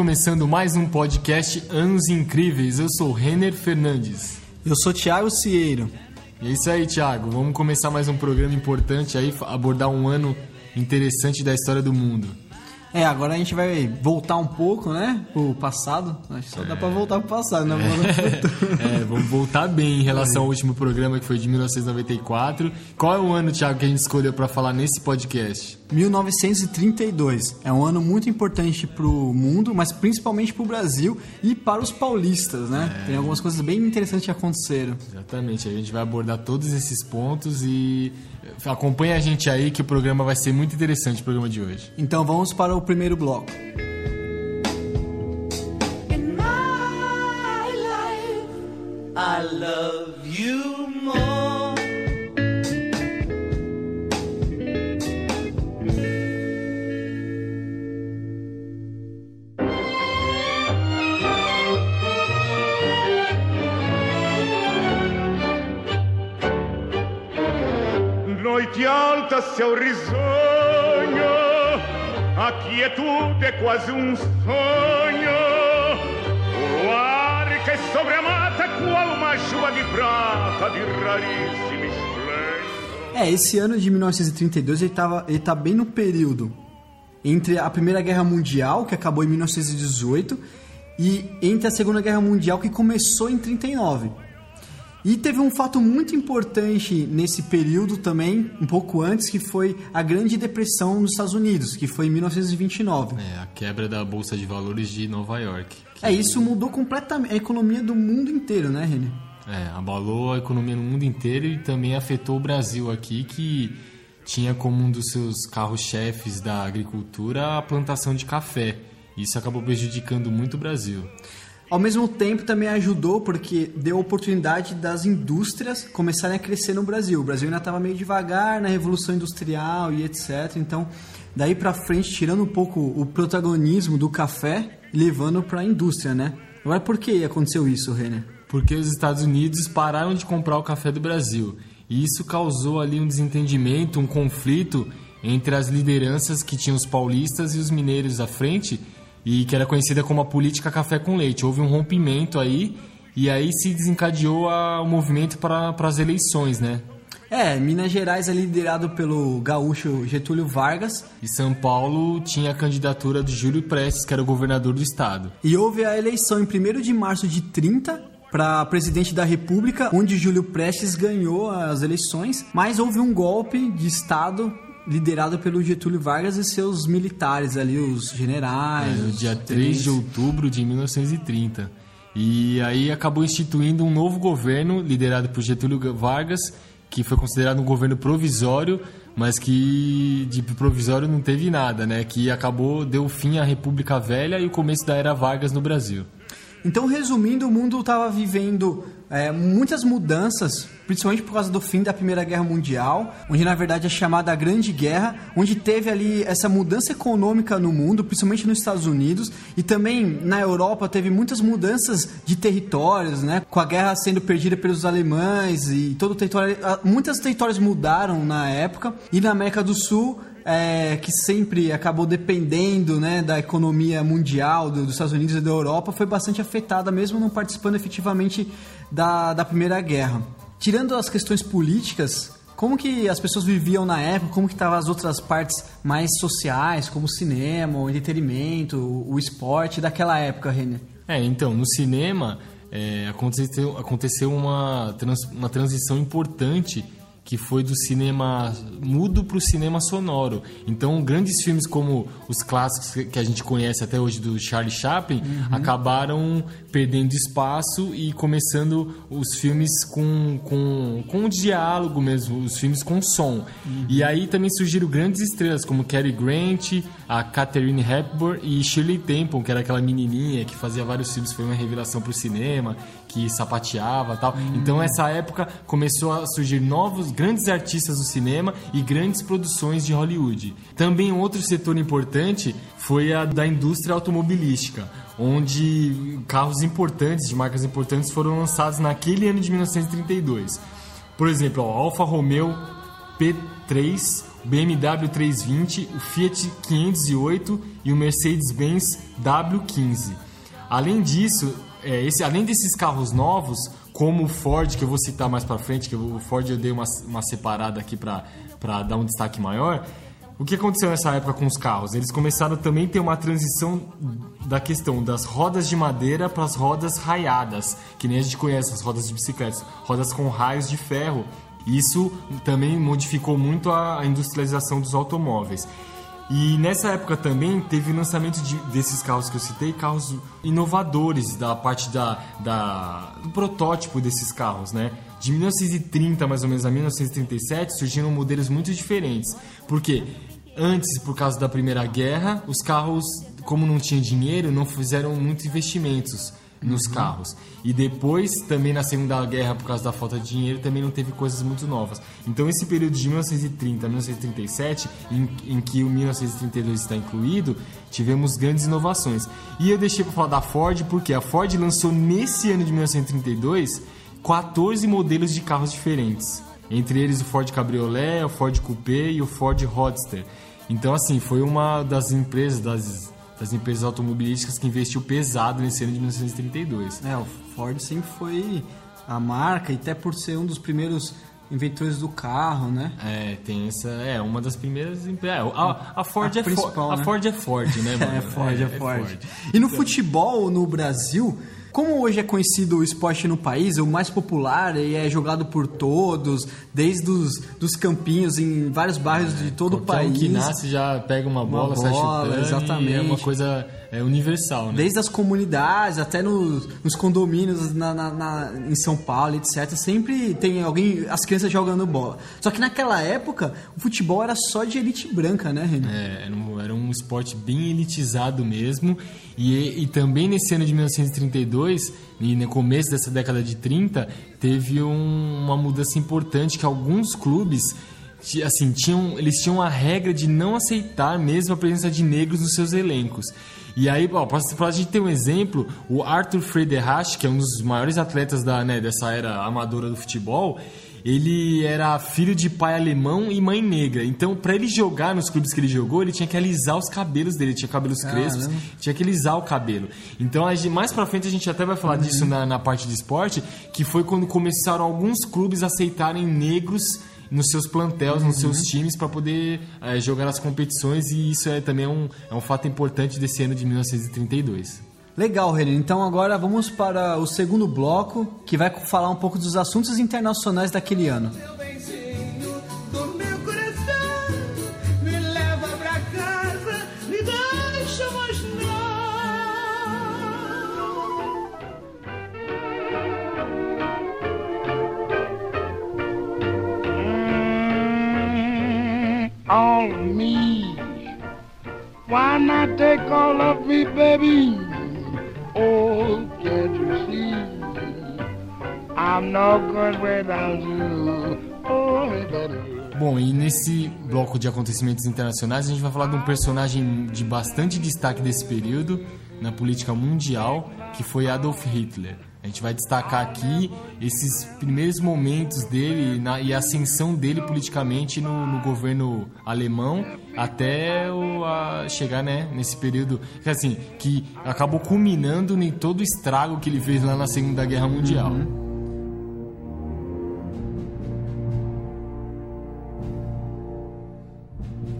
Começando mais um podcast Anos Incríveis. Eu sou Renner Fernandes. Eu sou Thiago Cieiro. E é isso aí, Thiago. Vamos começar mais um programa importante aí, abordar um ano interessante da história do mundo. É, agora a gente vai voltar um pouco, né? Pro passado. Acho que só dá pra voltar pro passado, né? É, vamos voltar bem em relação ao último programa que foi de 1994. Qual é o ano, Thiago, que a gente escolheu para falar nesse podcast? 1932. É um ano muito importante pro mundo, mas principalmente pro Brasil e para os paulistas, né? É. Tem algumas coisas bem interessantes que aconteceram. Exatamente. A gente vai abordar todos esses pontos e acompanha a gente aí que o programa vai ser muito interessante, o programa de hoje. Então vamos para o primeiro bloco. I love you alta, céu risonho, a quietude é quase um sonho. O luar que sobre a mata, qual uma chuva de prata de raríssimo esplendor. É, esse ano de 1932 ele, tava, ele tá bem no período entre a Primeira Guerra Mundial, que acabou em 1918, e entre a Segunda Guerra Mundial, que começou em 39. E teve um fato muito importante nesse período também, um pouco antes, que foi a Grande Depressão nos Estados Unidos, que foi em 1929. É, a quebra da Bolsa de Valores de Nova York. É, isso mudou completamente a economia do mundo inteiro, né, René? É, abalou a economia no mundo inteiro e também afetou o Brasil aqui, que tinha como um dos seus carros-chefes da agricultura a plantação de café. Isso acabou prejudicando muito o Brasil. Ao mesmo tempo também ajudou porque deu oportunidade das indústrias começarem a crescer no Brasil. O Brasil ainda estava meio devagar na revolução industrial e etc. Então, daí para frente, tirando um pouco o protagonismo do café, levando para a indústria, né? Agora, por que aconteceu isso, Renner? Porque os Estados Unidos pararam de comprar o café do Brasil. E isso causou ali um desentendimento, um conflito entre as lideranças que tinham os paulistas e os mineiros à frente e que era conhecida como a política café com leite. Houve um rompimento aí e aí se desencadeou o movimento para as eleições, né? É, Minas Gerais é liderado pelo gaúcho Getúlio Vargas. E São Paulo tinha a candidatura de Júlio Prestes, que era o governador do estado. E houve a eleição em 1 de março de 30 para presidente da República, onde Júlio Prestes ganhou as eleições, mas houve um golpe de Estado liderado pelo Getúlio Vargas e seus militares ali, os generais. É, no dia 3 de outubro de 1930. E aí acabou instituindo um novo governo liderado por Getúlio Vargas, que foi considerado um governo provisório, mas que de provisório não teve nada, né? Que acabou, deu fim à República Velha e o começo da Era Vargas no Brasil. Então, resumindo, o mundo estava vivendo é, muitas mudanças, principalmente por causa do fim da Primeira Guerra Mundial, onde na verdade é chamada Grande Guerra, onde teve ali essa mudança econômica no mundo, principalmente nos Estados Unidos, e também na Europa teve muitas mudanças de territórios, né? Com a guerra sendo perdida pelos alemães e todo o território, muitos territórios mudaram na época, e na América do Sul é, que sempre acabou dependendo né, da economia mundial do, dos Estados Unidos e da Europa, foi bastante afetada, mesmo não participando efetivamente da, da Primeira Guerra. Tirando as questões políticas, como que as pessoas viviam na época, como que estavam as outras partes mais sociais, como o cinema, o entretenimento, o, esporte daquela época, Renner? É, então, no cinema é, aconteceu, aconteceu uma, trans, uma transição importante que foi do cinema mudo para o cinema sonoro. Então, grandes filmes como os clássicos que a gente conhece até hoje do Charlie Chaplin uhum. acabaram perdendo espaço e começando os filmes com, com, com diálogo mesmo, os filmes com som. Uhum. E aí também surgiram grandes estrelas como Cary Grant, a Catherine Hepburn e Shirley Temple, que era aquela menininha que fazia vários filmes, foi uma revelação para o cinema, que sapateava tal. Uhum. Então, essa época começou a surgir novos grandes artistas do cinema e grandes produções de Hollywood. Também outro setor importante foi a da indústria automobilística, onde carros importantes, de marcas importantes, foram lançados naquele ano de 1932. Por exemplo, a Alfa Romeo P3, o BMW 320, o Fiat 508 e o Mercedes-Benz W15. Além disso, é, esse, além desses carros novos, como o Ford, que eu vou citar mais para frente, que o Ford eu dei uma, uma separada aqui para dar um destaque maior. O que aconteceu nessa época com os carros? Eles começaram também a ter uma transição da questão das rodas de madeira para as rodas raiadas, que nem a gente conhece as rodas de bicicletas, rodas com raios de ferro. Isso também modificou muito a industrialização dos automóveis. E nessa época também teve lançamento de, desses carros que eu citei, carros inovadores da parte da, da, do protótipo desses carros, né? De 1930 mais ou menos a 1937 surgiram modelos muito diferentes. Porque antes, por causa da Primeira Guerra, os carros, como não tinham dinheiro, não fizeram muitos investimentos nos uhum. carros. E depois, também na Segunda Guerra, por causa da falta de dinheiro, também não teve coisas muito novas. Então, esse período de 1930 a 1937, em, em que o 1932 está incluído, tivemos grandes inovações. E eu deixei para falar da Ford, porque a Ford lançou nesse ano de 1932 14 modelos de carros diferentes. Entre eles o Ford Cabriolet, o Ford Coupé e o Ford Roadster. Então, assim, foi uma das empresas, das das empresas automobilísticas que investiu pesado nesse ano de 1932. É, o Ford sempre foi a marca, e até por ser um dos primeiros inventores do carro, né? É, tem essa. É, uma das primeiras. É, a, a Ford a é Ford. Né? A Ford é Ford, né, mano? é, Ford, é, é, Ford. Ford. E no futebol no Brasil, como hoje é conhecido o esporte no país, o mais popular e é jogado por todos, desde os dos campinhos em vários bairros é, de todo o país. Um que nasce já pega uma bola, uma bola sai chutando, exatamente. é uma coisa é universal, né? Desde as comunidades até nos, nos condomínios na, na, na, em São Paulo, etc. Sempre tem alguém, as crianças jogando bola. Só que naquela época, o futebol era só de elite branca, né, Renan? É, era um, era um esporte bem elitizado mesmo. E, e também nesse ano de 1932, e no começo dessa década de 30, teve um, uma mudança importante que alguns clubes assim, tinham, eles tinham a regra de não aceitar mesmo a presença de negros nos seus elencos. E aí, para a gente ter um exemplo, o Arthur Friedenreich, que é um dos maiores atletas da, né, dessa era amadora do futebol, ele era filho de pai alemão e mãe negra. Então, para ele jogar nos clubes que ele jogou, ele tinha que alisar os cabelos dele. Tinha cabelos crespos, tinha que alisar o cabelo. Então, mais para frente a gente até vai falar uhum. disso na, na parte de esporte, que foi quando começaram alguns clubes a aceitarem negros nos seus plantéis, uhum. nos seus times, para poder é, jogar as competições, e isso é também um, é um fato importante desse ano de 1932. Legal, Renan. Então agora vamos para o segundo bloco, que vai falar um pouco dos assuntos internacionais daquele ano. All of me, baby? Oh, can't you see? I'm no good without you. Oh, baby. Bom, e nesse bloco de acontecimentos internacionais a gente vai falar de um personagem de bastante destaque desse período na política mundial, que foi Adolf Hitler. A gente vai destacar aqui esses primeiros momentos dele na, e a ascensão dele politicamente no, no governo alemão até o, chegar né, nesse período que, assim, que acabou culminando em todo o estrago que ele fez lá na Segunda Guerra Mundial. Uhum.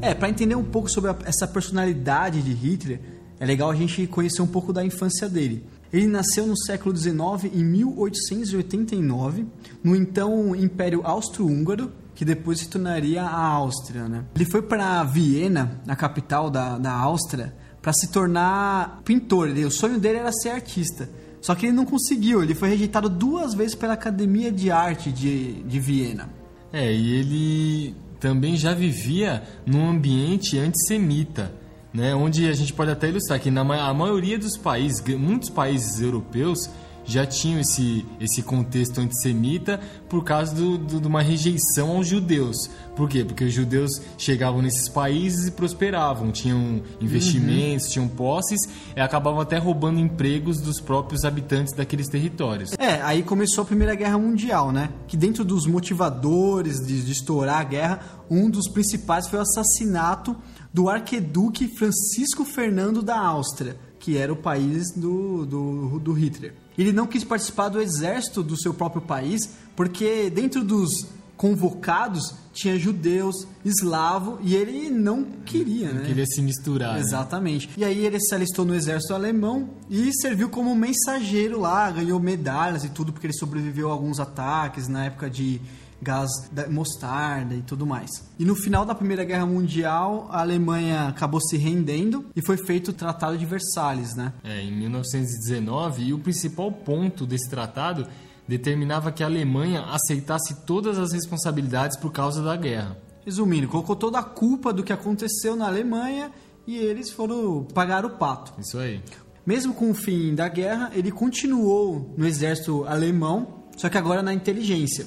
É, para entender um pouco sobre a, essa personalidade de Hitler, é legal a gente conhecer um pouco da infância dele. Ele nasceu no século XIX, em 1889, no então Império Austro-Húngaro, que depois se tornaria a Áustria. Né? Ele foi para Viena, a capital da, da Áustria, para se tornar pintor. O sonho dele era ser artista. Só que ele não conseguiu, ele foi rejeitado duas vezes pela Academia de Arte de, de Viena. É, e ele também já vivia num ambiente antissemita né, onde a gente pode até ilustrar que na a maioria dos países, muitos países europeus já tinham esse, esse contexto antissemita por causa do, do, de uma rejeição aos judeus. Por quê? Porque os judeus chegavam nesses países e prosperavam, tinham investimentos, uhum. tinham posses e acabavam até roubando empregos dos próprios habitantes daqueles territórios. É, aí começou a Primeira Guerra Mundial, né? Que dentro dos motivadores de, de estourar a guerra, um dos principais foi o assassinato do arqueduque Francisco Fernando da Áustria, que era o país do, do, do Hitler. Ele não quis participar do exército do seu próprio país, porque dentro dos convocados tinha judeus, eslavo, e ele não queria, não né? queria se misturar. Né? Exatamente. Né? E aí ele se alistou no exército alemão e serviu como mensageiro lá, ganhou medalhas e tudo, porque ele sobreviveu a alguns ataques na época de gás mostarda e tudo mais. E no final da Primeira Guerra Mundial, a Alemanha acabou se rendendo e foi feito o Tratado de Versalhes, né? É, em 1919, e o principal ponto desse tratado determinava que a Alemanha aceitasse todas as responsabilidades por causa da guerra. Resumindo, colocou toda a culpa do que aconteceu na Alemanha e eles foram pagar o pato. Isso aí. Mesmo com o fim da guerra, ele continuou no exército alemão, só que agora na inteligência.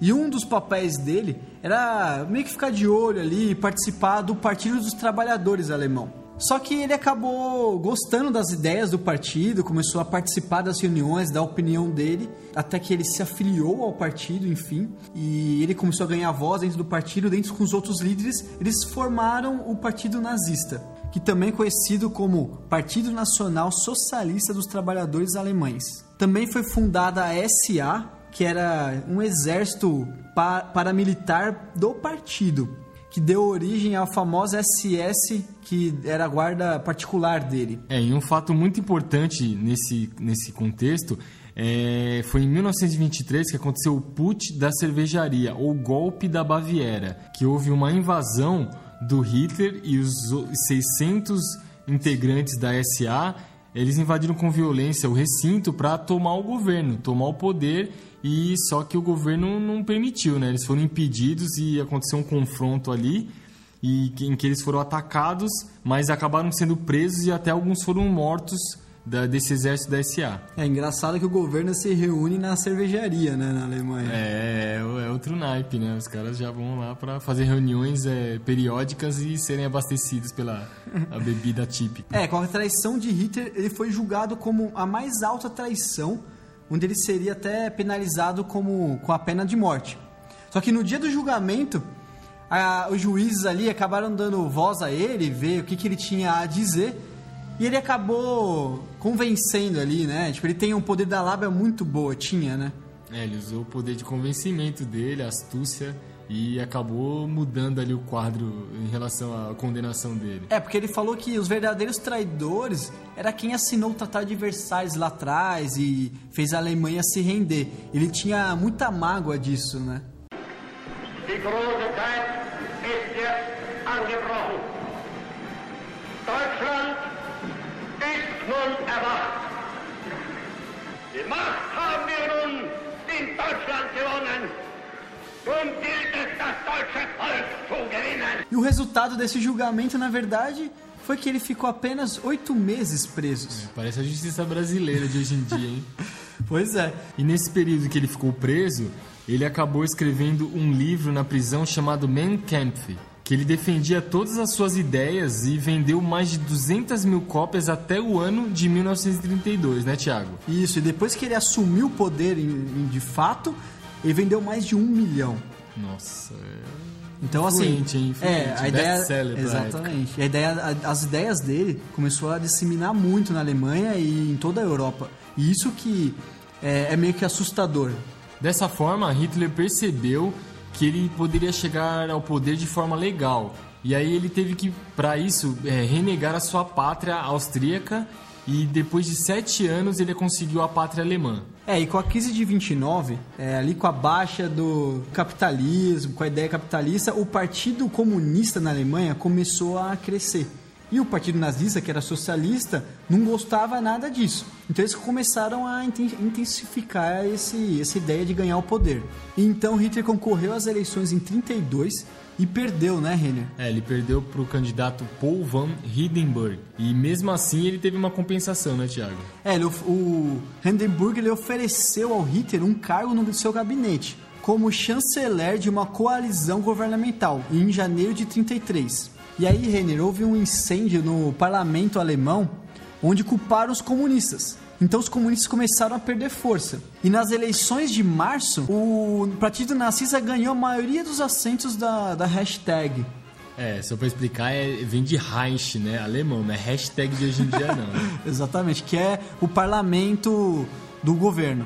E um dos papéis dele era meio que ficar de olho ali e participar do Partido dos Trabalhadores alemão. Só que ele acabou gostando das ideias do partido, começou a participar das reuniões, da opinião dele, até que ele se afiliou ao partido, enfim, e ele começou a ganhar voz dentro do partido, dentro com os outros líderes, eles formaram o Partido Nazista, que também é conhecido como Partido Nacional Socialista dos Trabalhadores Alemães. Também foi fundada a SA, que era um exército paramilitar do partido, que deu origem à famosa SS, que era a guarda particular dele. É, e um fato muito importante nesse, nesse contexto é, foi em 1923 que aconteceu o put da cervejaria, ou golpe da Baviera, que houve uma invasão do Hitler e os 600 integrantes da SA eles invadiram com violência o recinto para tomar o governo, tomar o poder e só que o governo não permitiu, né? Eles foram impedidos e aconteceu um confronto ali e em que eles foram atacados, mas acabaram sendo presos e até alguns foram mortos da, desse exército da SA. É engraçado que o governo se reúne na cervejaria, né, na Alemanha. É, é, é outro naipe, né? Os caras já vão lá para fazer reuniões é, periódicas e serem abastecidos pela a bebida típica. É, com a traição de Hitler, ele foi julgado como a mais alta traição onde ele seria até penalizado como, com a pena de morte. Só que no dia do julgamento, a, os juízes ali acabaram dando voz a ele, ver o que, que ele tinha a dizer, e ele acabou convencendo ali, né? Tipo, ele tem um poder da lábia muito boa, tinha, né? É, ele usou o poder de convencimento dele, astúcia e acabou mudando ali o quadro em relação à condenação dele. É, porque ele falou que os verdadeiros traidores era quem assinou o Tratado de Versalhes lá atrás e fez a Alemanha se render. Ele tinha muita mágoa disso, né? Die große Zeit ist jetzt angebrochen. Deutschland ist nun erwacht. Die Macht haben wir nun in Deutschland gewonnen. E o resultado desse julgamento, na verdade, foi que ele ficou apenas oito meses preso. É, parece a justiça brasileira de hoje em dia, hein? pois é. E nesse período que ele ficou preso, ele acabou escrevendo um livro na prisão chamado Mein Kampf, que ele defendia todas as suas ideias e vendeu mais de 200 mil cópias até o ano de 1932, né, Tiago? Isso, e depois que ele assumiu o poder em, em, de fato, ele vendeu mais de um milhão. Nossa, é... Então, assim, influente, assim, influente, é, a ideia, exatamente. A ideia, as ideias dele começou a disseminar muito na Alemanha e em toda a Europa. E isso que é, é meio que assustador. Dessa forma, Hitler percebeu que ele poderia chegar ao poder de forma legal. E aí ele teve que, para isso, é, renegar a sua pátria austríaca e depois de sete anos ele conseguiu a pátria alemã. É, e com a crise de 29, é, ali com a baixa do capitalismo, com a ideia capitalista, o Partido Comunista na Alemanha começou a crescer. E o Partido Nazista, que era socialista, não gostava nada disso. Então eles começaram a intensificar esse, essa ideia de ganhar o poder. Então Hitler concorreu às eleições em 32 e perdeu, né, Renner? É, ele perdeu para o candidato Paul van Hindenburg. E mesmo assim ele teve uma compensação, né, Thiago? É, ele, o Hindenburg ele ofereceu ao Hitler um cargo no seu gabinete, como chanceler de uma coalizão governamental, em janeiro de 33. E aí, Renner, houve um incêndio no parlamento alemão, onde culparam os comunistas. Então os comunistas começaram a perder força. E nas eleições de março, o Partido Nazista ganhou a maioria dos assentos da, da hashtag. É, só pra explicar, é, vem de Reich, né? Alemão, não é hashtag de hoje em dia, não. Né? Exatamente, que é o parlamento do governo.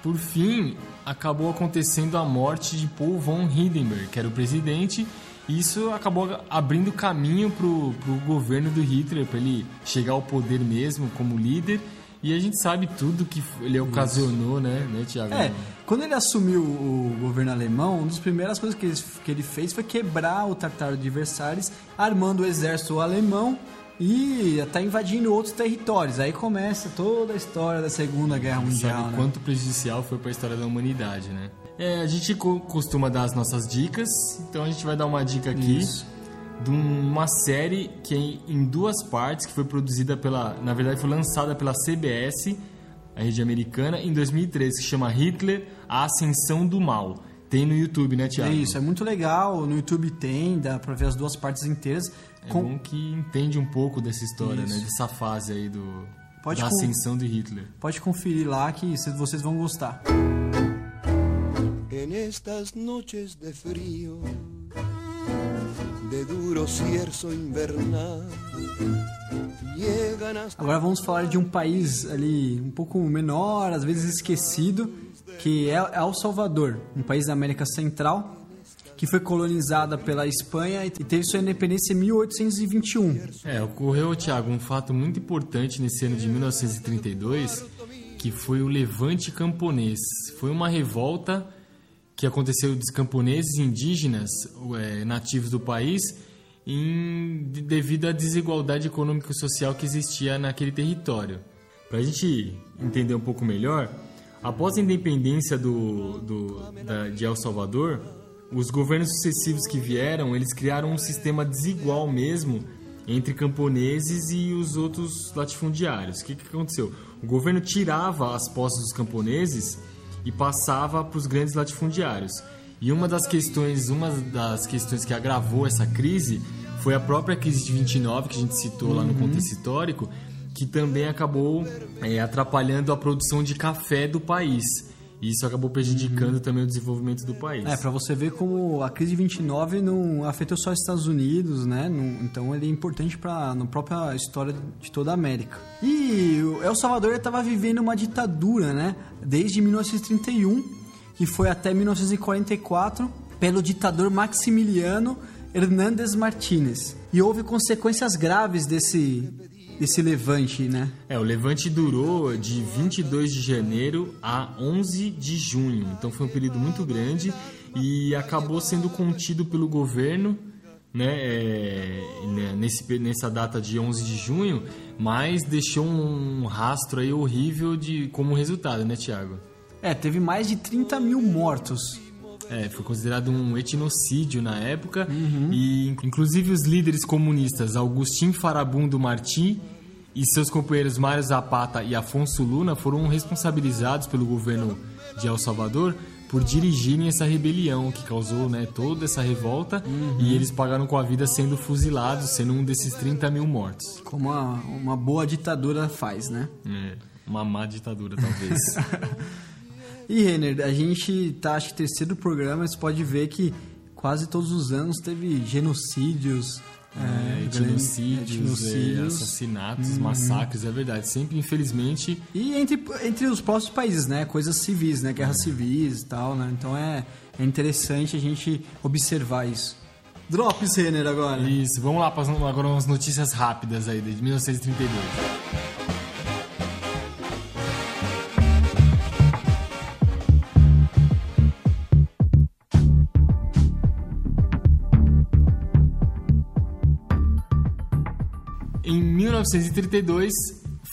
Por fim, acabou acontecendo a morte de Paul von Hindenburg, que era o presidente, e isso acabou abrindo caminho pro, pro governo do Hitler, para ele chegar ao poder mesmo como líder e a gente sabe tudo que ele ocasionou, Isso. né, né, Tiago? É, quando ele assumiu o governo alemão, uma das primeiras coisas que ele, que ele fez foi quebrar o Tratado de Versalhes, armando o exército alemão e até invadindo outros territórios. Aí começa toda a história da Segunda Guerra Mundial. Sabe né? quanto prejudicial foi para a história da humanidade, né? É, a gente costuma dar as nossas dicas, então a gente vai dar uma dica aqui. Isso de uma série que é em duas partes, que foi produzida pela, na verdade foi lançada pela CBS, a rede americana, em 2013, que chama Hitler, a Ascensão do Mal. Tem no YouTube, né, Tiago? É isso, é muito legal. No YouTube tem, dá pra ver as duas partes inteiras. É Com... bom que entende um pouco dessa história, isso. né? Dessa fase aí do, pode da ascensão de Hitler. Pode conferir lá que vocês vão gostar. En estas noches de frío Agora vamos falar de um país ali um pouco menor, às vezes esquecido, que é El Salvador, um país da América Central que foi colonizada pela Espanha e teve sua independência em 1821. É, ocorreu, Tiago, um fato muito importante nesse ano de 1932, que foi o Levante Camponês. Foi uma revolta que aconteceu dos camponeses indígenas é, nativos do país em, devido à desigualdade econômica e social que existia naquele território. Para a gente entender um pouco melhor, após a independência do, do, da, de El Salvador, os governos sucessivos que vieram, eles criaram um sistema desigual mesmo entre camponeses e os outros latifundiários. O que, que aconteceu? O governo tirava as posses dos camponeses e passava para os grandes latifundiários. E uma das questões, uma das questões que agravou essa crise foi a própria crise de 29 que a gente citou uhum. lá no uhum. contexto histórico, que também acabou é, atrapalhando a produção de café do país. E isso acabou prejudicando uhum. também o desenvolvimento do país. É, para você ver como a crise de 29 não afetou só os Estados Unidos, né? Então ele é importante para na própria história de toda a América. E o El Salvador estava vivendo uma ditadura, né? Desde 1931, que foi até 1944, pelo ditador Maximiliano Hernández Martínez. E houve consequências graves desse esse levante, né? É, o levante durou de 22 de janeiro a 11 de junho. Então foi um período muito grande e acabou sendo contido pelo governo, né, é, né, nesse, nessa data de 11 de junho, mas deixou um rastro aí horrível de como resultado, né, Tiago? É, teve mais de 30 mil mortos. É, foi considerado um etnocídio na época uhum. e inclusive os líderes comunistas Augustin Farabundo Martí e seus companheiros Mário Zapata e Afonso Luna foram responsabilizados pelo governo de El Salvador por dirigirem essa rebelião que causou né, toda essa revolta uhum. e eles pagaram com a vida sendo fuzilados, sendo um desses 30 mil mortos. Como uma, uma boa ditadura faz, né? É, uma má ditadura, talvez. E, Renner, a gente tá, acho que terceiro programa, você pode ver que quase todos os anos teve genocídios, é, etnocídios, é, assassinatos, uhum. massacres, é verdade. Sempre, infelizmente. E entre, entre os próprios países, né? Coisas civis, né? Guerras é. civis e tal, né? Então é, é interessante a gente observar isso. Drops, Renner, agora. Isso, vamos lá, passando agora umas notícias rápidas aí, de 1932. 1932,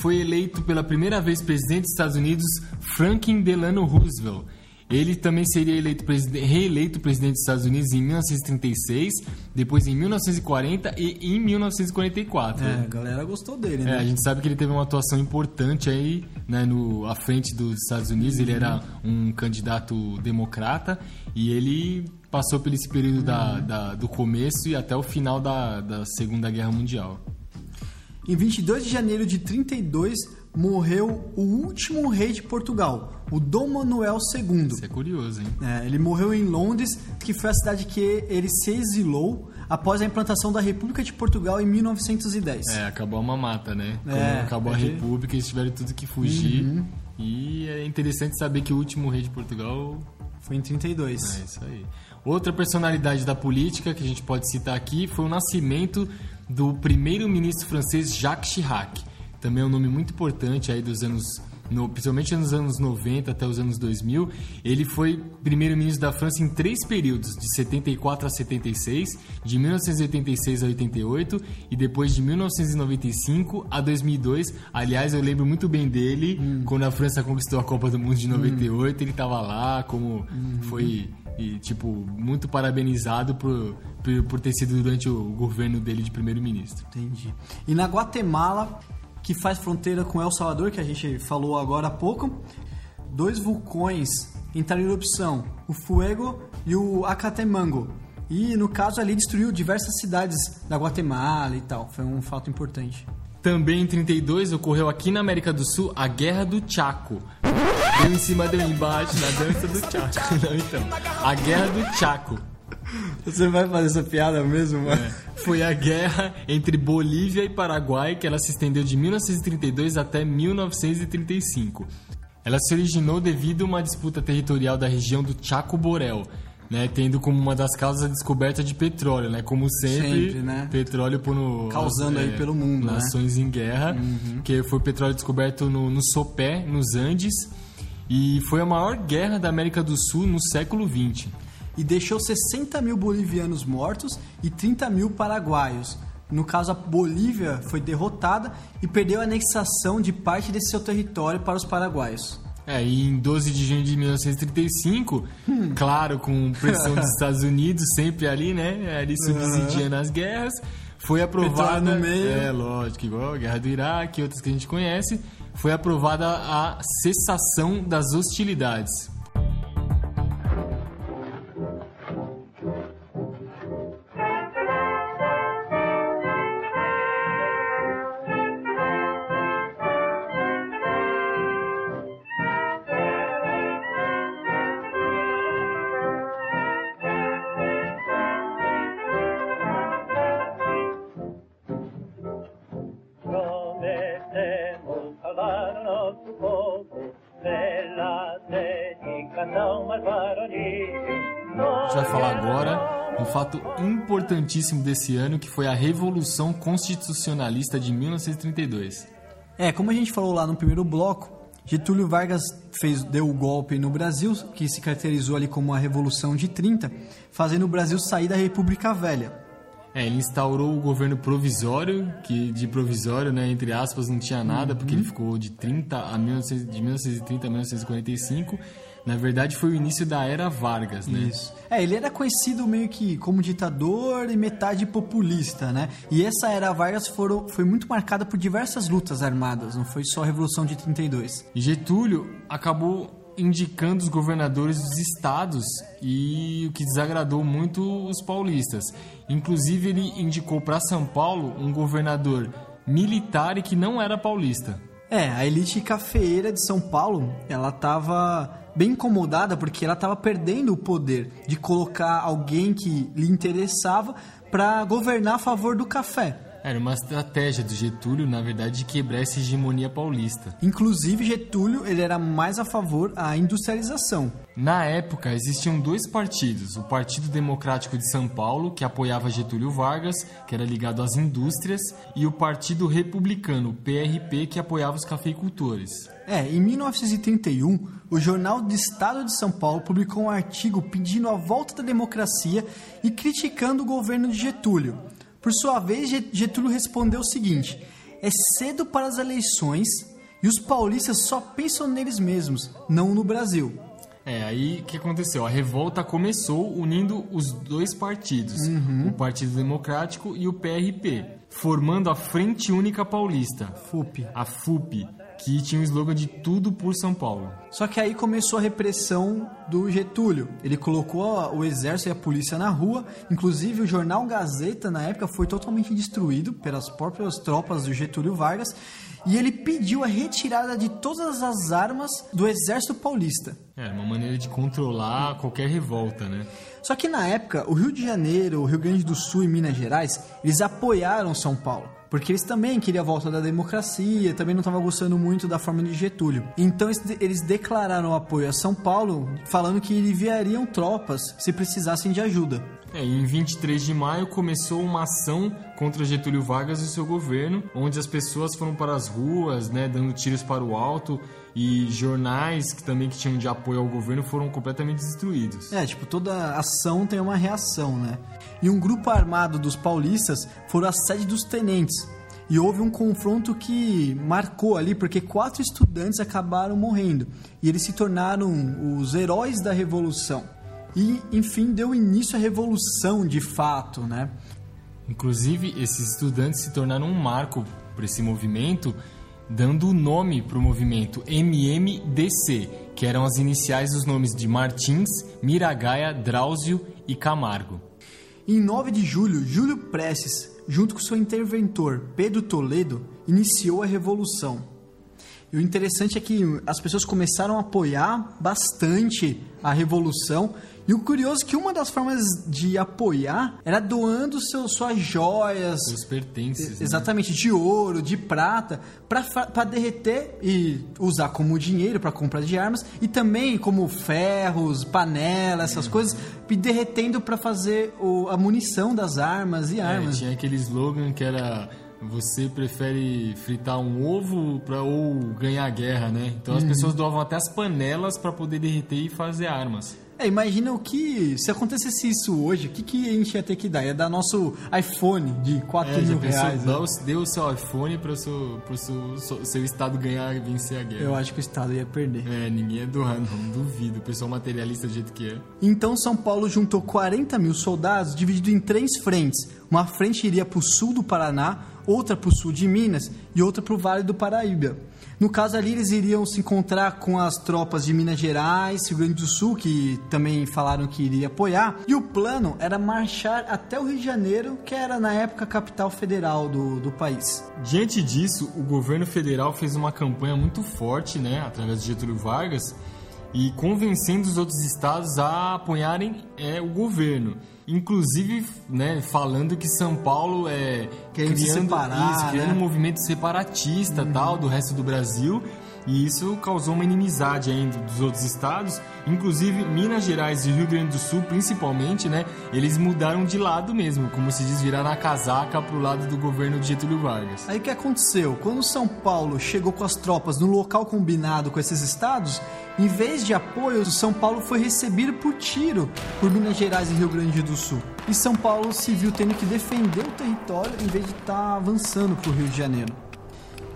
foi eleito pela primeira vez presidente dos Estados Unidos Franklin Delano Roosevelt. Ele também seria eleito reeleito presidente dos Estados Unidos em 1936, depois em 1940 e em 1944. É, a galera gostou dele, É, né? a gente sabe que ele teve uma atuação importante aí, né, no, à frente dos Estados Unidos. Ele era um candidato democrata e ele passou por esse período da, da- do começo e até o final da, da Segunda Guerra Mundial. Em 22 de janeiro de 32, morreu o último rei de Portugal, o Dom Manuel II. Isso é curioso, hein? É, ele morreu em Londres, que foi a cidade que ele se exilou após a implantação da República de Portugal em 1910. É, acabou a mamata, né? Quando É, acabou a é que- República, eles tiveram tudo que fugir. E é interessante saber que o último rei de Portugal Foi em 32. É isso aí. Outra personalidade da política que a gente pode citar aqui foi o nascimento do primeiro-ministro francês Jacques Chirac. Também é um nome muito importante aí dos anos, no, principalmente nos anos 90 até os anos 2000. Ele foi primeiro-ministro da França em três períodos, de 74 a 76, de 1986 a 88 e depois de 1995 a 2002. Aliás, eu lembro muito bem dele quando a França conquistou a Copa do Mundo de 98. Ele estava lá, como foi e, tipo, muito parabenizado por, por, por ter sido durante o governo dele de primeiro-ministro. Entendi. E na Guatemala, que faz fronteira com El Salvador, que a gente falou agora há pouco, dois vulcões entraram em erupção, o Fuego e o Acatemango. E no caso ali destruiu diversas cidades da Guatemala e tal. Foi um fato importante. Também em 32 ocorreu aqui na América do Sul a Guerra do Chaco. Deu em cima, deu embaixo, na dança do Chaco. Não, então. A Guerra do Chaco. Você vai fazer essa piada mesmo, mano? Foi a guerra entre Bolívia e Paraguai que ela se estendeu de 1932 até 1935. Ela se originou devido a uma disputa territorial da região do Chaco Borel, né, tendo como uma das causas a descoberta de petróleo, né, como sempre, Sempre, né? petróleo pondo Causando aí pelo mundo, né? Uhum. nações em guerra, que foi petróleo descoberto no, no Sopé, nos Andes, e foi a maior guerra da América do Sul no século XX. e deixou 60 mil bolivianos mortos e 30 mil paraguaios. No caso, a Bolívia foi derrotada e perdeu a anexação de parte desse seu território para os paraguaios. É, e em 12 de junho de 1935, claro, com pressão dos Estados Unidos, sempre ali, né? Ali subsidiando as guerras, foi aprovada. Petróleo no meio. É, lógico, igual a Guerra do Iraque e outras que a gente conhece, foi aprovada a cessação das hostilidades. Vai falar agora um fato importantíssimo desse ano, que foi a Revolução Constitucionalista de 1932. É, como a gente falou lá no primeiro bloco, Getúlio Vargas fez, deu o golpe no Brasil, que se caracterizou ali como a Revolução de 30, fazendo o Brasil sair da República Velha. É, ele instaurou o governo provisório, que de provisório, né, entre aspas, não tinha nada, porque ele ficou de 30 a 1900, de 1930 a 1945. Na verdade, foi o início da era Vargas, né? Isso. É, ele era conhecido meio que como ditador e metade populista, né? E essa era Vargas foram, foi muito marcada por diversas lutas armadas, não foi só a Revolução de 32. E Getúlio acabou indicando os governadores dos estados e o que desagradou muito os paulistas. Inclusive, ele indicou para São Paulo um governador militar e que não era paulista. É, a elite cafeeira de São Paulo, ela tava bem incomodada porque ela tava perdendo o poder de colocar alguém que lhe interessava para governar a favor do café. Era uma estratégia do Getúlio, na verdade, de quebrar essa hegemonia paulista. Inclusive, Getúlio ele era mais a favor da industrialização. Na época, existiam dois partidos: o Partido Democrático de São Paulo, que apoiava Getúlio Vargas, que era ligado às indústrias, e o Partido Republicano, PRP, que apoiava os cafeicultores. É, em 1931, o Jornal do Estado de São Paulo publicou um artigo pedindo a volta da democracia e criticando o governo de Getúlio. Por sua vez, Getúlio respondeu o seguinte: é cedo para as eleições e os paulistas só pensam neles mesmos, não no Brasil. É, aí o que aconteceu? A revolta começou unindo os dois partidos, o Partido Democrático e o PRP, formando a Frente Única Paulista, FUP. a FUP, que tinha o slogan de tudo por São Paulo. Só que aí começou a repressão do Getúlio. Ele colocou o exército e a polícia na rua. Inclusive, o jornal Gazeta, na época, foi totalmente destruído pelas próprias tropas do Getúlio Vargas. E ele pediu a retirada de todas as armas do exército paulista. É, uma maneira de controlar qualquer revolta, né? Só que na época, o Rio de Janeiro, o Rio Grande do Sul e Minas Gerais, eles apoiaram São Paulo. Porque eles também queriam a volta da democracia, também não estavam gostando muito da forma de Getúlio. Então eles de- eles declararam apoio a São Paulo, falando que enviariam tropas se precisassem de ajuda. É, em 23 de maio começou uma ação contra Getúlio Vargas e seu governo, onde as pessoas foram para as ruas, né, dando tiros para o alto, e jornais que também que tinham de apoio ao governo foram completamente destruídos. É, tipo, toda ação tem uma reação, né? E um grupo armado dos paulistas foram à sede dos tenentes. E houve um confronto que marcou ali, porque quatro estudantes acabaram morrendo. E eles se tornaram os heróis da revolução. E, enfim, deu início à revolução de fato, né? Inclusive, esses estudantes se tornaram um marco para esse movimento, dando o nome para o movimento MMDC, que eram as iniciais dos nomes de Martins, Miragaia, Drauzio e Camargo. Em 9 de julho, Júlio Prestes, junto com seu interventor Pedro Toledo, iniciou a revolução. E o interessante é que as pessoas começaram a apoiar bastante a revolução. E o curioso é que uma das formas de apoiar era doando seu, suas joias, Seus pertences. né? Exatamente, de ouro, de prata, para derreter e usar como dinheiro para compra de armas e também como ferros, panelas, essas coisas, e derretendo para fazer o- a munição das armas e É, armas. tinha aquele slogan que era você prefere fritar um ovo pra, ou ganhar a guerra, né? Então Uhum. as pessoas doavam até as panelas para poder derreter e fazer armas. É, imagina o que, se acontecesse isso hoje, o que, que a gente ia ter que dar? Ia dar nosso iPhone de 4 É, mil reais. né? dá o- deu o seu iPhone para o seu, pro seu, seu, seu estado ganhar e vencer a guerra. Eu acho que o Estado ia perder. É, ninguém ia doar, não, duvido. O pessoal materialista do jeito que é. Então São Paulo juntou 40 mil soldados dividido em três frentes. Uma frente iria para o sul do Paraná, outra para o sul de Minas e outra para o Vale do Paraíba. No caso ali eles iriam se encontrar com as tropas de Minas Gerais, Rio Grande do Sul, que também falaram que iria apoiar. E o plano era marchar até o Rio de Janeiro, que era na época a capital federal do, do país. Diante disso, o governo federal fez uma campanha muito forte, né, através de Getúlio Vargas, e convencendo os outros estados a apoiarem é, o governo. Inclusive, né, falando que São Paulo é Querendo se criando, separar, isso, criando né? um movimento separatista tal do resto do Brasil. E isso causou uma inimizade ainda dos outros estados, inclusive Minas Gerais e Rio Grande do Sul, principalmente, né? Eles mudaram de lado mesmo, como se diz, viraram a casaca pro lado do governo de Getúlio Vargas. Aí o que aconteceu? Quando São Paulo chegou com as tropas no local combinado com esses estados, em vez de apoio, São Paulo foi recebido por tiro por Minas Gerais e Rio Grande do Sul. E São Paulo se viu tendo que defender o território em vez de estar avançando para o Rio de Janeiro.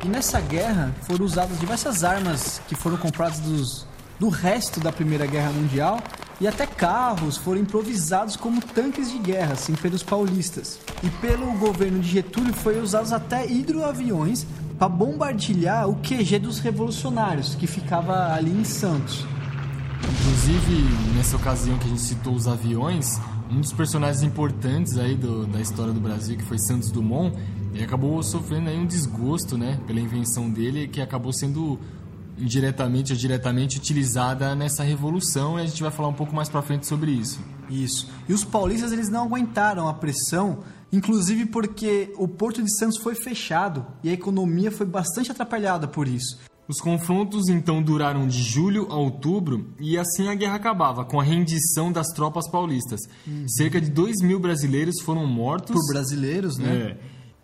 E nessa guerra foram usadas diversas armas que foram compradas dos, do resto da Primeira Guerra Mundial e até carros foram improvisados como tanques de guerra, assim, pelos paulistas. E pelo governo de Getúlio foi usados até hidroaviões para bombardear o QG dos revolucionários, que ficava ali em Santos. Inclusive, nessa ocasião que a gente citou os aviões, um dos personagens importantes aí do- da história do Brasil, que foi Santos Dumont, ele acabou sofrendo aí um desgosto, né, pela invenção dele, que acabou sendo indiretamente ou diretamente utilizada nessa revolução, e a gente vai falar um pouco mais pra frente sobre isso. Isso. E os paulistas eles não aguentaram a pressão, inclusive porque o Porto de Santos foi fechado e a economia foi bastante atrapalhada por isso. Os confrontos então duraram de julho a outubro e assim a guerra acabava, com a rendição das tropas paulistas. Cerca de 2 mil brasileiros foram mortos. Por brasileiros, né? É.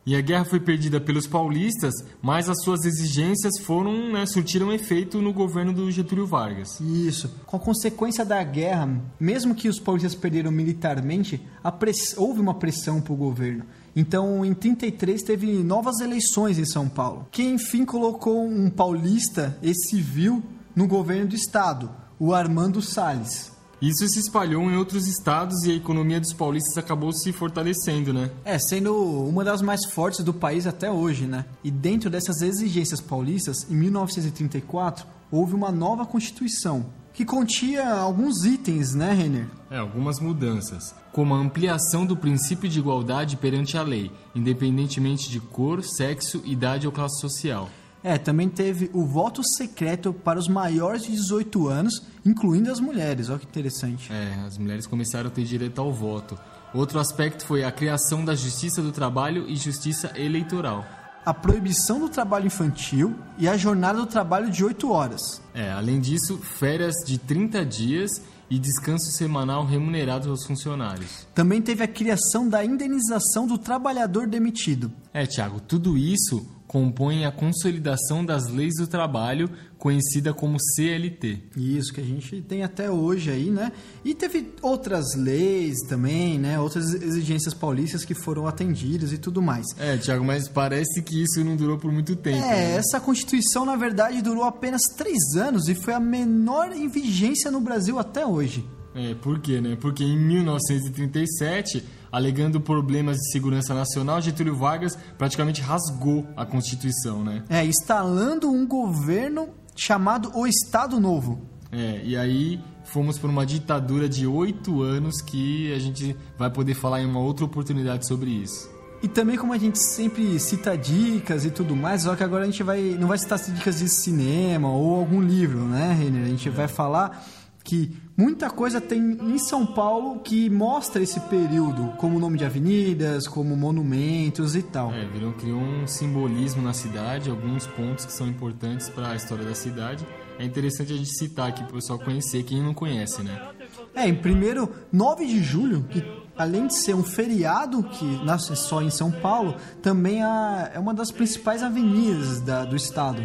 E a guerra foi perdida pelos paulistas, mas as suas exigências foram, né, surtiram efeito no governo do Getúlio Vargas. Isso. Com a consequência da guerra, mesmo que os paulistas perderam militarmente, press... houve uma pressão para o governo. Então, em 33 teve novas eleições em São Paulo, que enfim colocou um paulista e civil no governo do estado, o Armando Salles. Isso se espalhou em outros estados e a economia dos paulistas acabou se fortalecendo, né? É, sendo uma das mais fortes do país até hoje, né? E dentro dessas exigências paulistas, em 1934, houve uma nova Constituição, que continha alguns itens, né, Renner? É, algumas mudanças, como a ampliação do princípio de igualdade perante a lei, independentemente de cor, sexo, idade ou classe social. É, também teve o voto secreto para os maiores de 18 anos, incluindo as mulheres. Olha que interessante. É, as mulheres começaram a ter direito ao voto. Outro aspecto foi a criação da Justiça do Trabalho e Justiça Eleitoral. A proibição do trabalho infantil e a jornada do trabalho de 8 horas. É, além disso, férias de 30 dias e descanso semanal remunerado aos funcionários. Também teve a criação da indenização do trabalhador demitido. É, Tiago, tudo isso compõe a consolidação das leis do trabalho, conhecida como CLT. Isso que a gente tem até hoje aí, né? E teve outras leis também, né? Outras exigências paulistas que foram atendidas e tudo mais. É, Tiago, mas parece que isso não durou por muito tempo. É, né? essa Constituição, na verdade, durou apenas três anos e foi a menor em vigência no Brasil até hoje. É, por quê, né? Porque em 1937, alegando problemas de segurança nacional, Getúlio Vargas praticamente rasgou a Constituição, né? É, instalando um governo chamado o Estado Novo. É, e aí fomos por uma ditadura de oito anos que a gente vai poder falar em uma outra oportunidade sobre isso. E também como a gente sempre cita dicas e tudo mais, só que agora a gente vai não vai citar dicas de cinema ou algum livro, né, Renner? A gente vai falar que muita coisa tem em São Paulo que mostra esse período, como nome de avenidas, como monumentos e tal. É, virou, criou um simbolismo na cidade, alguns pontos que são importantes para a história da cidade. É interessante a gente citar aqui para o pessoal conhecer, quem não conhece, né? É, em primeiro, 9 de julho, que além de ser um feriado que nasce só em São Paulo, também é uma das principais avenidas da, do estado.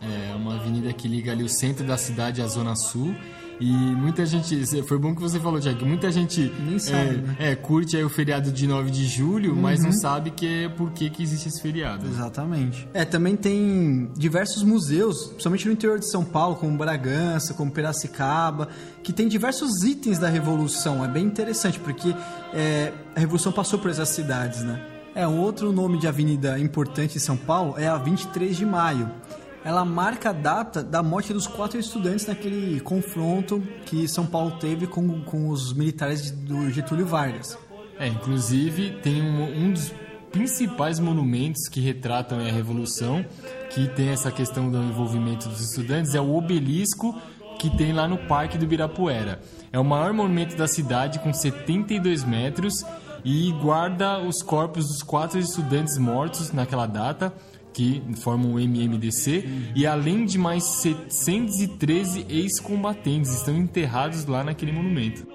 É uma avenida que liga ali o centro da cidade à zona sul e muita gente. Foi bom que você falou, Tiago. Muita gente Nem sabe, é, né? é, curte aí o feriado de 9 de julho, mas não sabe que é por que, que existe esse feriado. Exatamente. É, também tem diversos museus, principalmente no interior de São Paulo, como Bragança, como Piracicaba, que tem diversos itens da Revolução. É bem interessante, porque é, a Revolução passou por essas cidades, né? É, um outro nome de avenida importante em São Paulo é a 23 de Maio. Ela marca a data da morte dos quatro estudantes naquele confronto que São Paulo teve com, com os militares do Getúlio Vargas. É, inclusive tem um, um dos principais monumentos que retratam a Revolução, que tem essa questão do envolvimento dos estudantes, é o obelisco que tem lá no Parque do Ibirapuera. É o maior monumento da cidade, com 72 metros, e guarda os corpos dos quatro estudantes mortos naquela data, que formam o MMDC, e além de mais 713 ex-combatentes estão enterrados lá naquele monumento.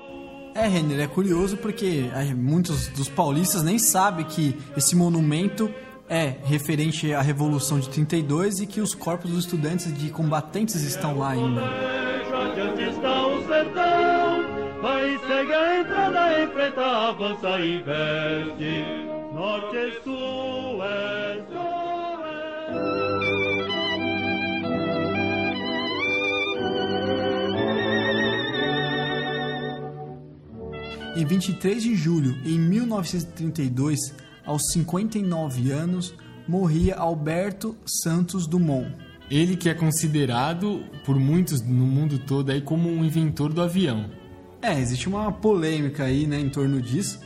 É, Renner, é curioso porque ai, muitos dos paulistas nem sabem que esse monumento é referente à Revolução de 32 e que os corpos dos estudantes de combatentes estão lá ainda. Adiante está o sertão, vai segue a entrada, enfrenta, avança e veste. Norte, sul, oeste, Em 23 de julho em 1932, aos 59 anos, morria Alberto Santos Dumont. Ele que é considerado por muitos no mundo todo aí como um inventor do avião. É, existe uma polêmica aí, né, em torno disso,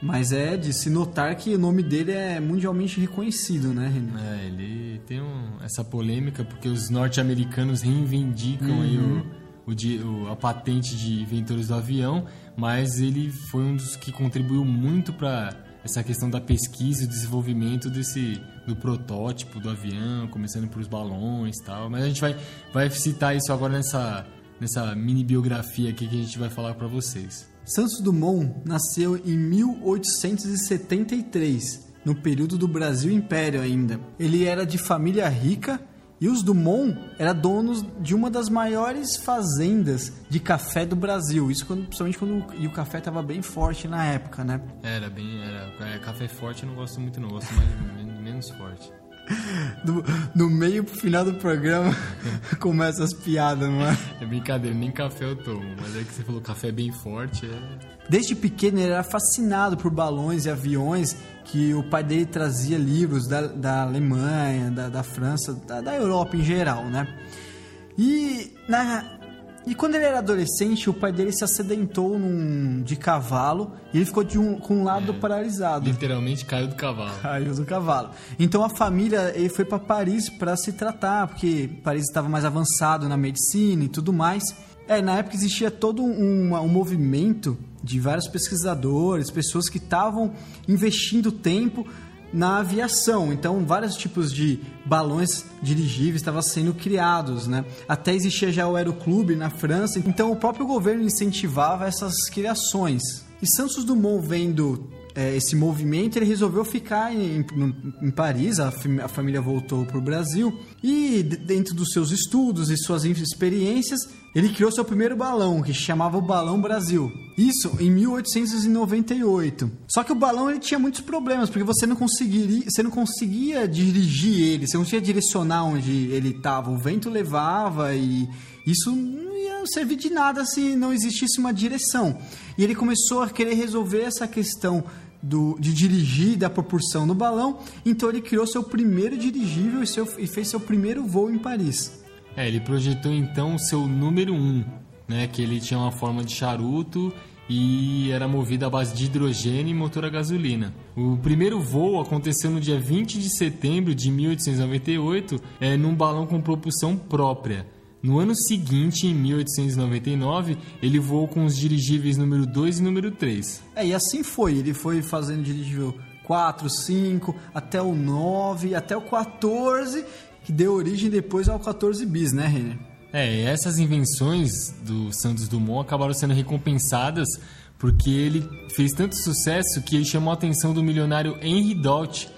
mas é de se notar que o nome dele é mundialmente reconhecido, né, Renan? É, ele tem um- essa polêmica porque os norte-americanos reivindicam aí o, o a patente de inventores do avião, mas ele foi um dos que contribuiu muito para essa questão da pesquisa e desenvolvimento desse do protótipo do avião, começando por os balões e tal. Mas a gente vai, vai citar isso agora nessa, nessa mini biografia aqui que a gente vai falar para vocês. Santos Dumont nasceu em 1873, no período do Brasil Império ainda. Ele era de família rica e os Dumont eram donos de uma das maiores fazendas de café do Brasil. Isso quando, principalmente quando e o café estava bem forte na época, né? Era bem. Era, é, café forte eu não gosto muito, não. Eu gosto mais men- menos forte. Do, no meio pro final do programa começa as piadas, não é? É brincadeira, nem café eu tomo. Mas é que você falou café bem forte, é... Desde pequeno ele era fascinado por balões e aviões que o pai dele trazia livros da, da Alemanha, da, da França, da, da Europa em geral, né? E na, e quando ele era adolescente, o pai dele se acidentou num, de cavalo e ele ficou de um, com um lado paralisado. Literalmente caiu do cavalo. Caiu do cavalo. Então a família ele foi para Paris para se tratar, porque Paris estava mais avançado na medicina e tudo mais. É, na época existia todo um, um movimento de vários pesquisadores, pessoas que estavam investindo tempo na aviação. Então, vários tipos de balões dirigíveis estavam sendo criados, né? Até existia já o Aeroclube na França. Então, o próprio governo incentivava essas criações. E Santos Dumont vendo é, esse movimento, ele resolveu ficar em, em, em Paris, a, a, família voltou para o Brasil e dentro dos seus estudos e suas experiências, ele criou seu primeiro balão, que chamava o Balão Brasil. Isso em 1898. Só que o balão ele tinha muitos problemas, porque você não conseguiria, você não conseguia dirigir ele, você não conseguia direcionar onde ele estava. O vento levava e isso não ia servir de nada se não existisse uma direção. E ele começou a querer resolver essa questão do, de dirigir da propulsão no balão, então ele criou seu primeiro dirigível e, seu, e fez seu primeiro voo em Paris. É, ele projetou então o seu número 1, um, né, que ele tinha uma forma de charuto e era movido à base de hidrogênio e motor a gasolina. O primeiro voo aconteceu no dia 20 de setembro de 1898, é, num balão com propulsão própria. No ano seguinte, em 1899, ele voou com os dirigíveis número 2 e número 3. É, e assim foi. Ele foi fazendo dirigível 4, 5, até o 9, até o 14, que deu origem depois ao 14 bis, né, Renner? É, essas invenções do Santos Dumont acabaram sendo recompensadas porque ele fez tanto sucesso que ele chamou a atenção do milionário Henry Dodge,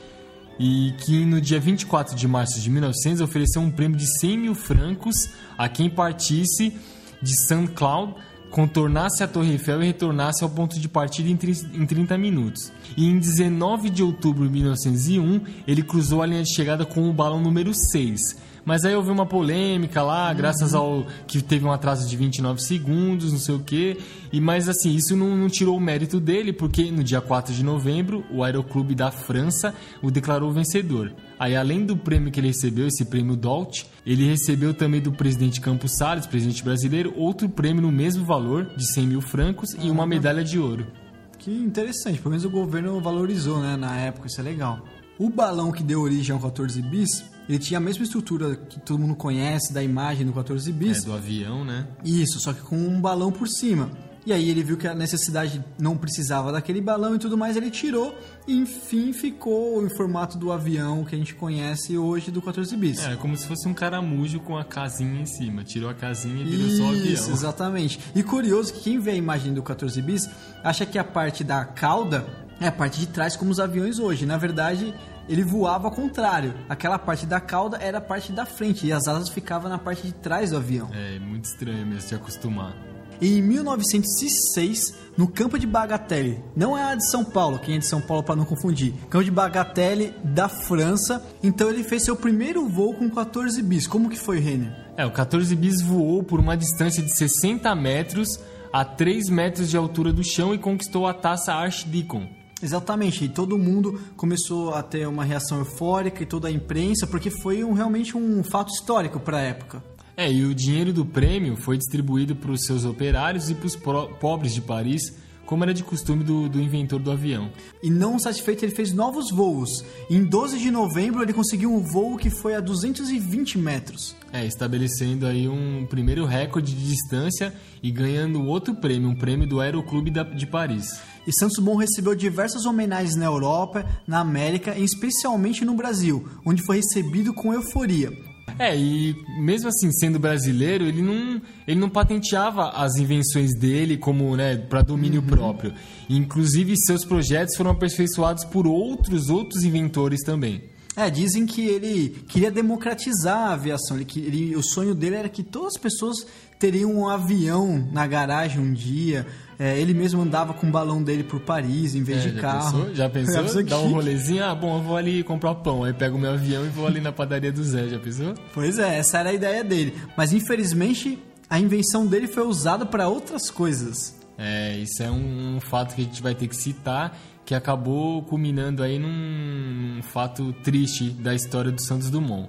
e que no dia 24 de março de 1900 ofereceu um prêmio de 100 mil francos a quem partisse de Saint Cloud, contornasse a Torre Eiffel e retornasse ao ponto de partida em 30 minutos. E em 19 de outubro de 1901, ele cruzou a linha de chegada com o balão número 6 mas aí houve uma polêmica lá, uhum. graças ao que teve um atraso de 29 segundos, não sei o quê. E, mas assim, isso não, não tirou o mérito dele, porque no dia 4 de novembro, o Aeroclube da França o declarou vencedor. Aí, além do prêmio que ele recebeu, esse prêmio Dolt, ele recebeu também do presidente Campos Salles, presidente brasileiro, outro prêmio no mesmo valor, de 100 mil francos, e uma medalha de ouro. Que interessante, pelo menos o governo valorizou, né, na época, isso é legal. O balão que deu origem ao 14 bis, ele tinha a mesma estrutura que todo mundo conhece da imagem do 14 bis. É, do avião, né? Isso, só que com um balão por cima. E aí ele viu que a necessidade não precisava daquele balão e tudo mais, ele tirou e enfim ficou em formato do avião que a gente conhece hoje do 14 bis. É, como se fosse um caramujo com a casinha em cima. Tirou a casinha e virou Isso, só avião. Isso, exatamente. E curioso que quem vê a imagem do 14 bis acha que a parte da cauda é a parte de trás como os aviões hoje. Na verdade, ele voava ao contrário. Aquela parte da cauda era a parte da frente e as asas ficavam na parte de trás do avião. É muito estranho mesmo se acostumar. E em 1906, no campo de Bagatelle, não é a de São Paulo, quem é de São Paulo para não confundir, campo de Bagatelle da França, então ele fez seu primeiro voo com 14 bis. Como que foi, Renner? É, o 14 bis voou por uma distância de 60 metros a 3 metros de altura do chão e conquistou a taça Archdeacon. Exatamente, e todo mundo começou a ter uma reação eufórica e toda a imprensa, porque foi um, realmente um fato histórico para a época. É, e o dinheiro do prêmio foi distribuído para os seus operários e para os pobres de Paris, como era de costume do, do, inventor do avião. E não satisfeito, ele fez novos voos. Em 12 de novembro, ele conseguiu um voo que foi a 220 metros. É, estabelecendo aí um primeiro recorde de distância e ganhando outro prêmio, um prêmio do Aeroclube de Paris e Santos Dumont recebeu diversas homenagens na Europa, na América e especialmente no Brasil, onde foi recebido com euforia. É, e mesmo assim, sendo brasileiro, ele não, ele não patenteava as invenções dele como, né, para domínio uhum. próprio. Inclusive, seus projetos foram aperfeiçoados por outros outros inventores também. É, dizem que ele queria democratizar a aviação. Ele, ele- o sonho dele era que todas as pessoas teriam um avião na garagem um dia. É, ele mesmo andava com o balão dele por Paris em vez É, de já carro. pensou? Já pensou? pensou Dá um rolezinho, ah, bom, eu vou ali comprar pão. Aí pego o meu avião e vou ali na padaria do Zé, já pensou? Pois é, essa era a ideia dele. Mas infelizmente a invenção dele foi usada para outras coisas. É, isso é um, um fato que a gente vai ter que citar, que acabou culminando aí num, fato triste da história do Santos Dumont.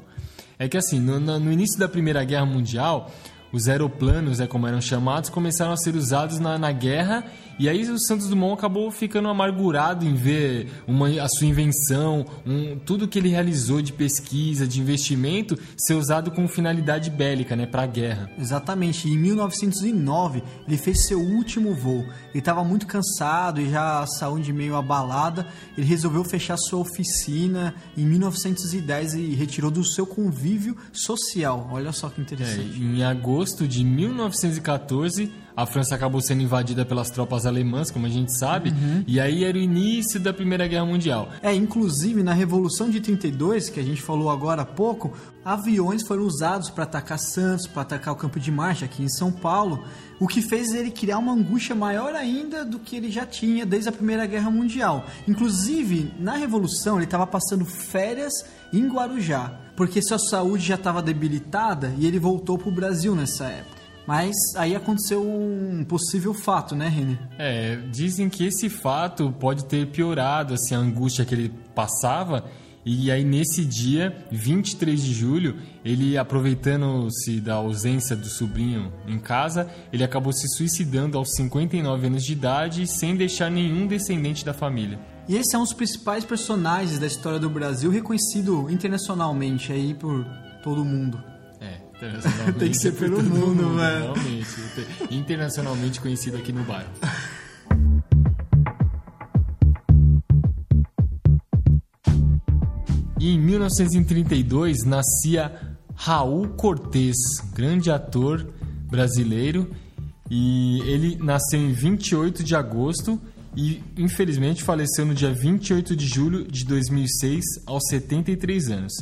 É que assim, no- no início da Primeira Guerra Mundial, os aeroplanos, é como eram chamados, começaram a ser usados na, na guerra e aí o Santos Dumont acabou ficando amargurado em ver uma, a sua invenção, um, tudo que ele realizou de pesquisa, de investimento, ser usado com finalidade bélica, né, para a guerra. Exatamente. Em 1909, ele fez seu último voo. Ele estava muito cansado e já a saúde meio abalada. Ele resolveu fechar sua oficina em 1910 e retirou do seu convívio social. Olha só que É, interessante. em agosto de 1914, a França acabou sendo invadida pelas tropas alemãs, como a gente sabe, e aí era o início da Primeira Guerra Mundial. É, inclusive na Revolução de 32, que a gente falou agora há pouco, aviões foram usados para atacar Santos, para atacar o campo de marcha aqui em São Paulo, o que fez ele criar uma angústia maior ainda do que ele já tinha desde a Primeira Guerra Mundial. Inclusive, na Revolução, ele estava passando férias em Guarujá, porque sua saúde já estava debilitada e ele voltou para o Brasil nessa época. Mas aí aconteceu um possível fato, né, René? É, dizem que esse fato pode ter piorado assim, a angústia que ele passava. E aí, nesse dia, 23 de julho, ele, aproveitando-se da ausência do sobrinho em casa, ele acabou se suicidando aos 59 anos de idade, sem deixar nenhum descendente da família. E esse é um dos principais personagens da história do Brasil, reconhecido internacionalmente aí por todo mundo. É, internacionalmente. Tem que ser pelo todo mundo, velho. Realmente. Internacionalmente conhecido aqui no bairro. E em 1932 nascia Raul Cortez, grande ator brasileiro, e ele nasceu em 28 de agosto e infelizmente faleceu no dia 28 de julho de 2006 aos 73 anos.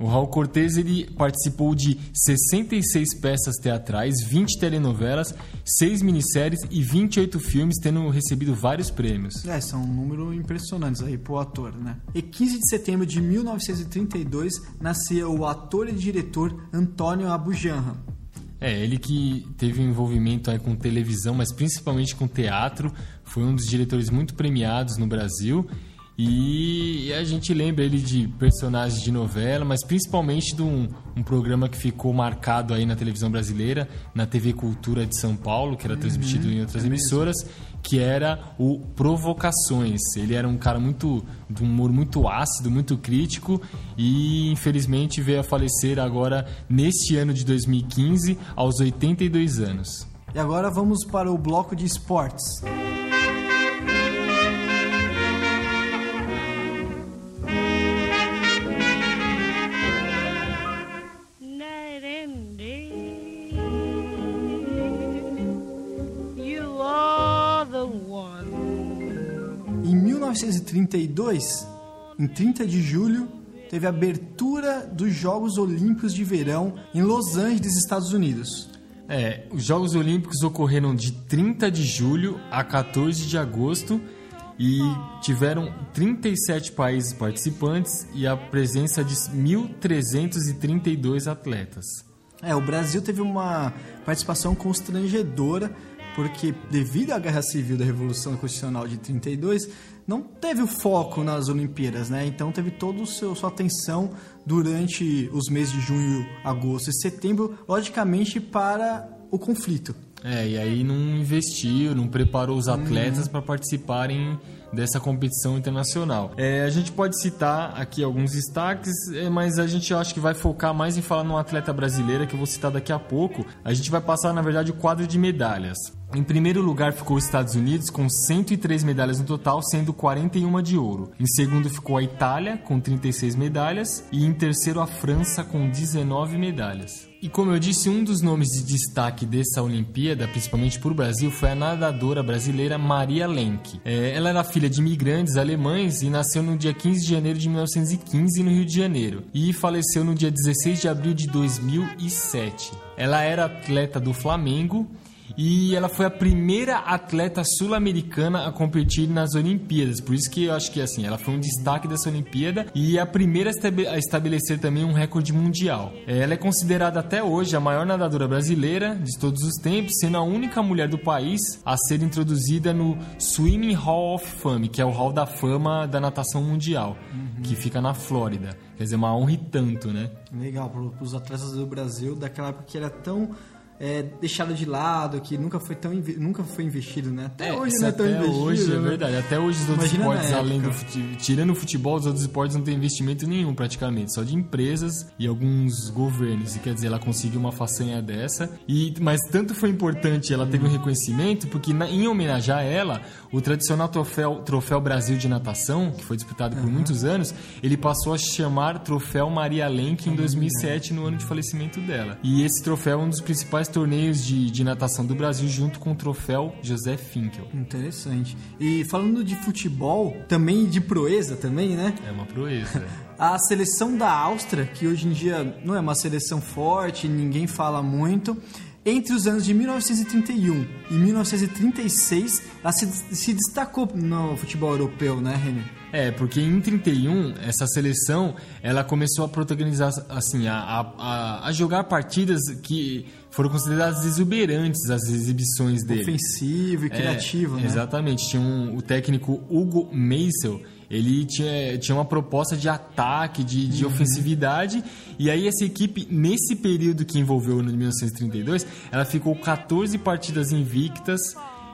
O Raul Cortez ele participou de 66 peças teatrais, 20 telenovelas, 6 minisséries e 28 filmes, tendo recebido vários prêmios. É, são números impressionantes aí pro ator, né? E 15 de setembro de 1932 nascia o ator e diretor Antônio Abujanra. É, ele que teve um envolvimento aí com televisão, mas principalmente com teatro, foi um dos diretores muito premiados no Brasil. E a gente lembra ele de personagens de novela, mas principalmente de um, um programa que ficou marcado aí na televisão brasileira, na TV Cultura de São Paulo, que era transmitido em outras emissoras, que era o Provocações. Ele era um cara muito de um humor muito ácido, muito crítico e infelizmente veio a falecer agora neste ano de 2015 aos 82 anos. E agora vamos para o bloco de esportes. Night 1932, em 30 de julho, teve a abertura dos Jogos Olímpicos de Verão em Los Angeles, Estados Unidos. É, os Jogos Olímpicos ocorreram de 30 de julho a 14 de agosto e tiveram 37 países participantes e a presença de 1.332 atletas. É, o Brasil teve uma participação constrangedora, porque devido à Guerra Civil da Revolução Constitucional de 32, não teve o foco nas Olimpíadas, né? Então teve toda sua atenção durante os meses de junho, agosto e setembro, logicamente para o conflito. É, e aí não investiu, não preparou os atletas para participarem dessa competição internacional. É, a gente pode citar aqui alguns destaques, é, mas a gente acho que vai focar mais em falar num atleta brasileira que eu vou citar daqui a pouco. A gente vai passar, na verdade, o quadro de medalhas. Em primeiro lugar ficou os Estados Unidos com 103 medalhas no total, sendo 41 de ouro. Em segundo ficou a Itália com 36 medalhas e em terceiro a França com 19 medalhas. E como eu disse, um dos nomes de destaque dessa Olimpíada, principalmente para o Brasil, foi a nadadora brasileira Maria Lenk. É, ela era filha de imigrantes alemães e nasceu no dia 15 de janeiro de 1915 no Rio de Janeiro e faleceu no dia 16 de abril de 2007. Ela era atleta do Flamengo e ela foi a primeira atleta sul-americana a competir nas Olimpíadas. Por isso que eu acho que assim, ela foi um destaque dessa Olimpíada e a primeira a estabelecer também um recorde mundial. Ela é considerada até hoje a maior nadadora brasileira de todos os tempos, sendo a única mulher do país a ser introduzida no Swimming Hall of Fame, que é o Hall da Fama da natação mundial, uhum. que fica na Flórida. Quer dizer, uma honra e tanto, né? Legal, para os atletas do Brasil, daquela época que era tão é, deixado de lado, que nunca foi tão nunca foi investido, né? Até é, hoje não é tão até investido. hoje, é né? verdade. Até hoje os outros Imagina esportes, além do futebol, tirando o futebol, os outros esportes não tem investimento nenhum praticamente, só de empresas e alguns governos. E quer dizer, ela conseguiu uma façanha dessa. E mas tanto foi importante, ela teve um reconhecimento porque na, em homenagear ela, o tradicional troféu, troféu Brasil de natação, que foi disputado por uhum. muitos anos, ele passou a chamar Troféu Maria Lenk em 2007, no ano de falecimento dela. E esse troféu é um dos principais torneios de, de natação do Brasil junto com o troféu José Finkel. Interessante. E falando de futebol, também de proeza também, né? É uma proeza. a seleção da Áustria, que hoje em dia não é uma seleção forte, ninguém fala muito, entre os anos de 1931 e 1936, ela se, se destacou no futebol europeu, né, René? É, porque em 31, essa seleção, ela começou a protagonizar, assim, a, a, a jogar partidas que foram consideradas exuberantes as exibições dele. Ofensivo e criativo, é, né? Exatamente. Tinha um, o técnico Hugo Meisel, ele tinha, tinha uma proposta de ataque, de, de uhum. ofensividade, e aí essa equipe, nesse período que envolveu no 1932, ela ficou 14 partidas invictas,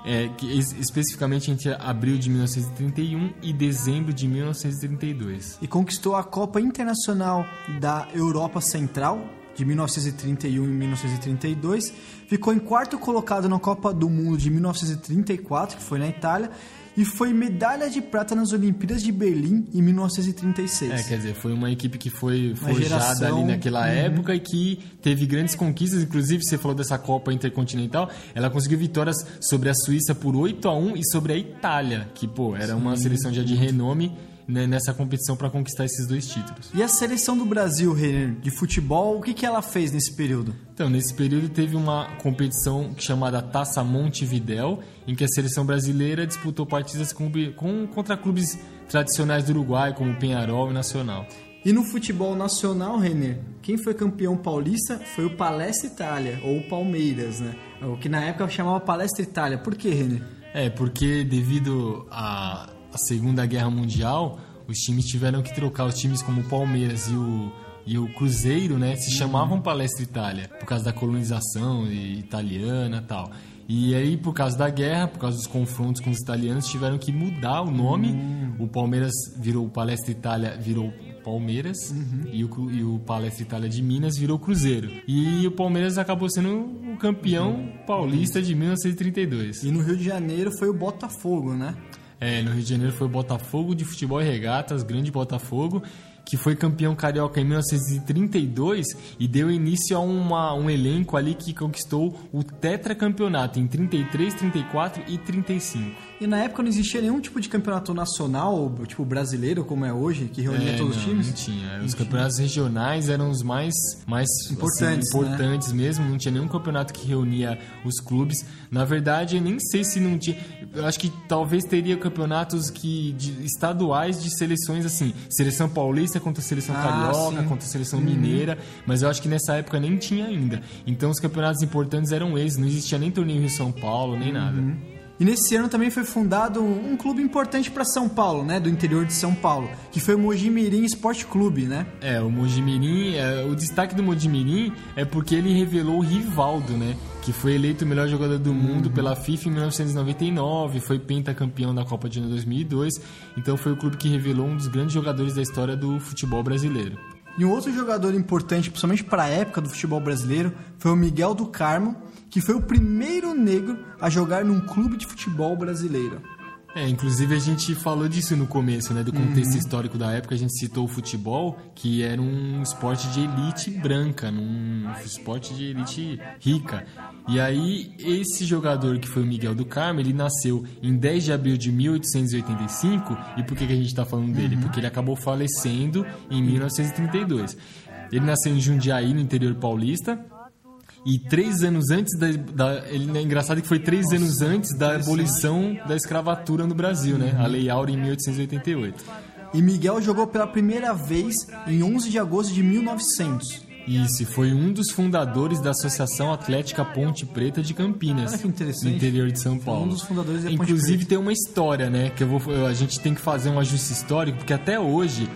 é, que, especificamente entre abril de 1931 e dezembro de 1932. E conquistou a Copa Internacional da Europa Central de 1931 e 1932, ficou em quarto colocado na Copa do Mundo de 1934, que foi na Itália, e foi medalha de prata nas Olimpíadas de Berlim em 1936. É, quer dizer, foi uma equipe que foi forjada ali naquela uhum. época e que teve grandes conquistas, inclusive você falou dessa Copa Intercontinental, ela conseguiu vitórias sobre a Suíça por 8 a 1 e sobre a Itália, que pô, era Sim. uma seleção já de renome né, nessa competição para conquistar esses dois títulos. E a seleção do Brasil, Renner, de futebol, o que, que ela fez nesse período? Então, nesse período teve uma competição chamada Taça Montevidéu, em que a seleção brasileira disputou partidas com, com, contra clubes tradicionais do Uruguai, como Penharol e Nacional. E no futebol nacional, Renner, quem foi campeão paulista foi o Palestra Itália, ou Palmeiras, né? O que na época chamava Palestra Itália. Por que, Renner? É, porque devido a a Segunda Guerra Mundial, os times tiveram que trocar os times como o Palmeiras e o, e o Cruzeiro, né? Se chamavam Palestra Itália, por causa da colonização italiana e tal. E aí, por causa da guerra, por causa dos confrontos com os italianos, tiveram que mudar o nome. Uhum. O Palmeiras virou Palestra Itália, virou Palmeiras uhum. e, o, e o Palestra Itália de Minas virou Cruzeiro. E o Palmeiras acabou sendo o campeão uhum. paulista de 1932. E no Rio de Janeiro foi o Botafogo, né? É, no Rio de Janeiro foi o Botafogo de Futebol e Regatas, grande Botafogo que foi campeão carioca em 1932 e deu início a uma, um elenco ali que conquistou o tetracampeonato em 33, 34 e 35. E na época não existia nenhum tipo de campeonato nacional, tipo brasileiro, como é hoje, que reunia é, todos não, os times? Não tinha. Os campeonatos regionais eram os mais, mais importantes, assim, importantes né? mesmo. Não tinha nenhum campeonato que reunia os clubes. Na verdade, eu nem sei se não tinha. Eu acho que talvez teria campeonatos que de, estaduais de seleções assim, seleção paulista contra seleção ah, carioca, sim. contra seleção uhum. mineira, mas eu acho que nessa época nem tinha ainda. Então os campeonatos importantes eram esses, não existia nem torneio Rio São Paulo, nem uhum. nada. E nesse ano também foi fundado um clube importante para São Paulo, né, do interior de São Paulo, que foi o Mojimirim Esporte Clube, né? É, o Mojimirim, é, o destaque do Mojimirim é porque ele revelou o Rivaldo, né, que foi eleito o melhor jogador do mundo uhum. pela FIFA em 1999, foi pentacampeão da Copa de 2002, então foi o clube que revelou um dos grandes jogadores da história do futebol brasileiro. E um outro jogador importante, principalmente para a época do futebol brasileiro, foi o Miguel do Carmo, que foi o primeiro negro a jogar num clube de futebol brasileiro. É, inclusive a gente falou disso no começo, né? Do contexto histórico da época, a gente citou o futebol, que era um esporte de elite branca, um esporte de elite rica. E aí, esse jogador que foi o Miguel do Carmo, ele nasceu em 10 de abril de 1885. E por que, que a gente tá falando dele? Porque ele acabou falecendo em 1932. Ele nasceu em Jundiaí, no interior paulista, e três anos antes da. da- ele, é engraçado que foi três anos antes da abolição da escravatura no Brasil, né? A Lei Áurea em 1888. E Miguel jogou pela primeira vez em 11 de agosto de 1900. Isso, foi um dos fundadores da Associação Atlética Ponte Preta de Campinas. Olha que interessante. No interior de São Foi um Paulo. dos fundadores da Ponte Inclusive Preta. tem uma história, né? Que eu vou, a gente tem que fazer um ajuste histórico, porque até hoje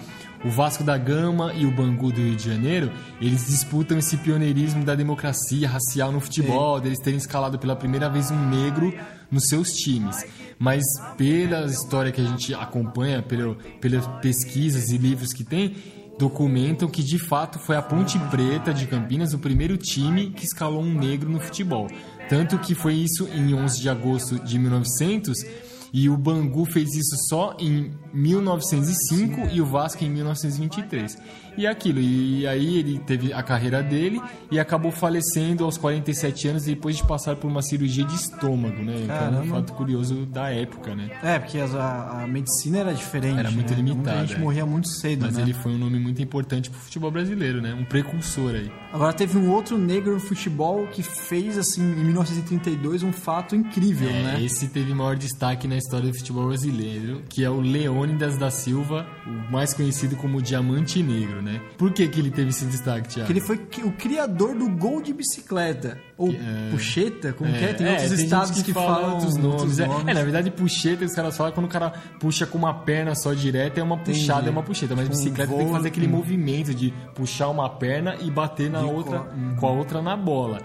o Vasco da Gama e o Bangu do Rio de Janeiro, eles disputam esse pioneirismo da democracia racial no futebol, deles terem escalado pela primeira vez um negro nos seus times. Mas pela história que a gente acompanha, pelo, pelas pesquisas e livros que tem, documentam que de fato foi a Ponte Preta de Campinas o primeiro time que escalou um negro no futebol. Tanto que foi isso em 11 de agosto de 1900 e o Bangu fez isso só em 1905 e o Vasco em 1923. E aquilo, e aí ele teve a carreira dele e acabou falecendo aos 47 anos depois de passar por uma cirurgia de estômago, né? Que é um Caramba. fato curioso da época, né? É, porque a, a medicina era diferente. Era muito né? limitada, Muita gente é. morria muito cedo, Mas né? ele foi um nome muito importante pro futebol brasileiro, né? Um precursor aí. Agora teve um outro negro no futebol que fez, assim, em 1932, um fato incrível, É, né? Esse teve maior destaque na história do futebol brasileiro, que é o Leônidas da Silva, o mais conhecido como Diamante Negro, né? Por que, que ele teve esse destaque, Thiago? Que ele foi que- o criador do gol de bicicleta. Ou é- puxeta, como que é? Tem outros tem estados que, fala falam outros outros nomes. É, nomes. É, na verdade, puxeta, os caras falam quando o cara puxa com uma perna só direta, é uma puxada, Entendi. é uma puxeta. Mas Com bicicleta tem que fazer aquele hum. movimento de puxar uma perna e bater na De outra, co- uhum. com a outra na bola.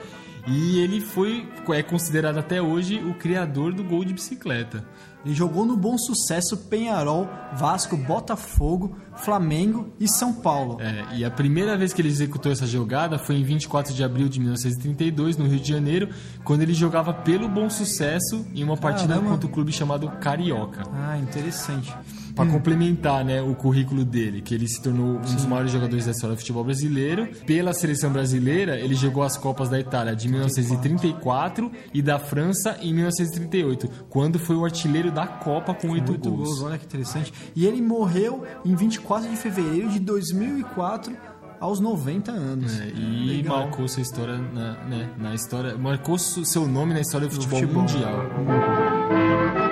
E ele foi, é considerado até hoje o criador do gol de bicicleta. Ele jogou no Bom Sucesso, Penharol, Vasco, Botafogo, Flamengo e São Paulo. É, e a primeira vez que ele executou essa jogada foi em 24 de abril de 1932, no Rio de Janeiro, quando ele jogava pelo Bom Sucesso em uma partida Caramba. contra o clube chamado Carioca. Ah, interessante. Pra complementar né, o currículo dele, que ele se tornou um dos maiores jogadores da história do futebol brasileiro. Pela seleção brasileira, ele jogou as Copas da Itália de 1934 e da França em 1938, quando foi o artilheiro da Copa com oito gols. gols, olha que interessante. E ele morreu em 24 de fevereiro de 2004, aos 90 anos. É, e Legal. marcou sua história na, né, na história, marcou seu nome na história do futebol, futebol. mundial.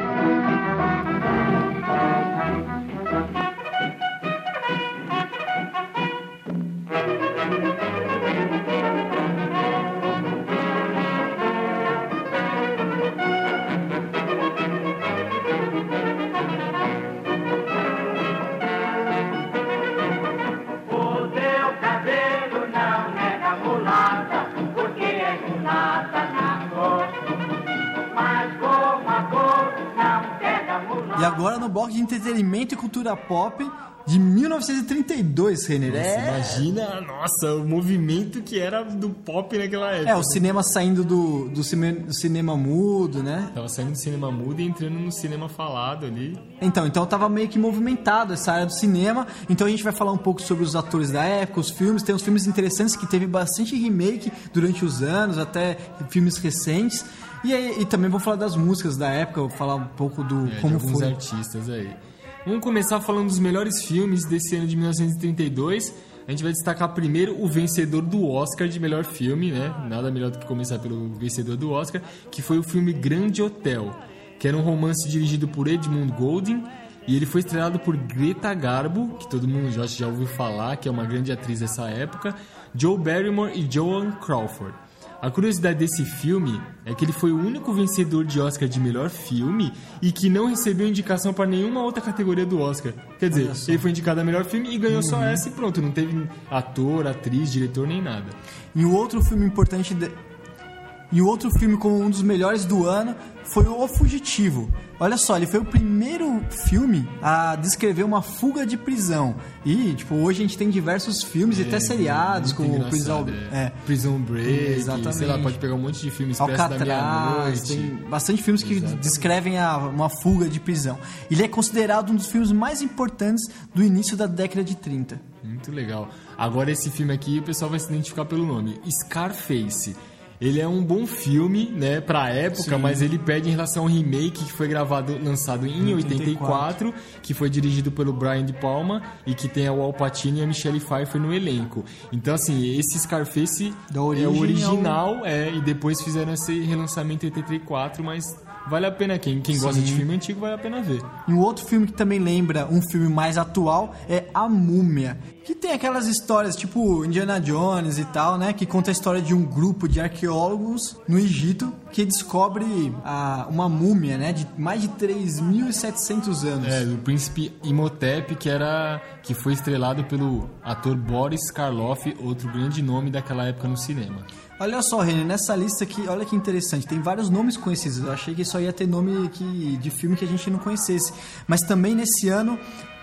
Cultura pop de 1932, Renner. Nossa, É, imagina, nossa, o movimento que era do pop naquela época. é, o cinema saindo do, do, cime- do cinema mudo, né? Tava saindo do cinema mudo e entrando no cinema falado ali. Então, então tava meio que movimentado essa área do cinema. Então a gente vai falar um pouco sobre os atores da época, os filmes. Tem uns filmes interessantes que teve bastante remake durante os anos, até filmes recentes. E, aí, e também vou falar das músicas da época, vou falar um pouco do É, como de alguns foi. artistas aí. Vamos começar falando dos melhores filmes desse ano de 1932. A gente vai destacar primeiro o vencedor do Oscar de melhor filme, né? Nada melhor do que começar pelo vencedor do Oscar, que foi o filme Grande Hotel, que era um romance dirigido por Edmund Golding e ele foi estrelado por Greta Garbo, que todo mundo já, já ouviu falar, que é uma grande atriz dessa época, Joe Barrymore e Joan Crawford. A curiosidade desse filme é que ele foi o único vencedor de Oscar de melhor filme e que não recebeu indicação para nenhuma outra categoria do Oscar. Quer dizer, ele foi indicado a melhor filme e ganhou só essa e pronto, não teve ator, atriz, diretor nem nada. E o outro filme importante. de- E o outro filme como um dos melhores do ano foi O Fugitivo. Olha só, ele foi o primeiro filme a descrever uma fuga de prisão. E, tipo, hoje a gente tem diversos filmes e até seriados, É, Muito como Prisão... é. É, Prison Break, Exatamente. sei lá, pode pegar um monte de filme Expresso da Alcatraz, tem bastante filmes que Exatamente. descrevem a- uma fuga de prisão. Ele é considerado um dos filmes mais importantes do início da década de 30. Muito legal. Agora esse filme aqui o pessoal vai se identificar pelo nome, Scarface. Ele é um bom filme, né, pra época, mas ele perde em relação ao remake que foi gravado, lançado em 84, que foi dirigido pelo Brian De Palma e que tem o Al Pacino e a Michelle Pfeiffer no elenco. Então, assim, esse Scarface Da é origem o original, é, e depois fizeram esse relançamento em 84, mas vale a pena, quem, quem gosta de filme antigo vale a pena ver. E um outro filme que também lembra um filme mais atual é A Múmia, que tem aquelas histórias tipo Indiana Jones e tal, né? Que conta a história de um grupo de arqueólogos no Egito que descobre a, uma múmia, né? De mais de 3.700 anos. É, do príncipe Imhotep, que era que foi estrelado pelo ator Boris Karloff, outro grande nome daquela época no cinema. Olha só, René, nessa lista aqui, olha que interessante, tem vários nomes conhecidos. Eu achei que só ia ter nome que, de filme que a gente não conhecesse. Mas também nesse ano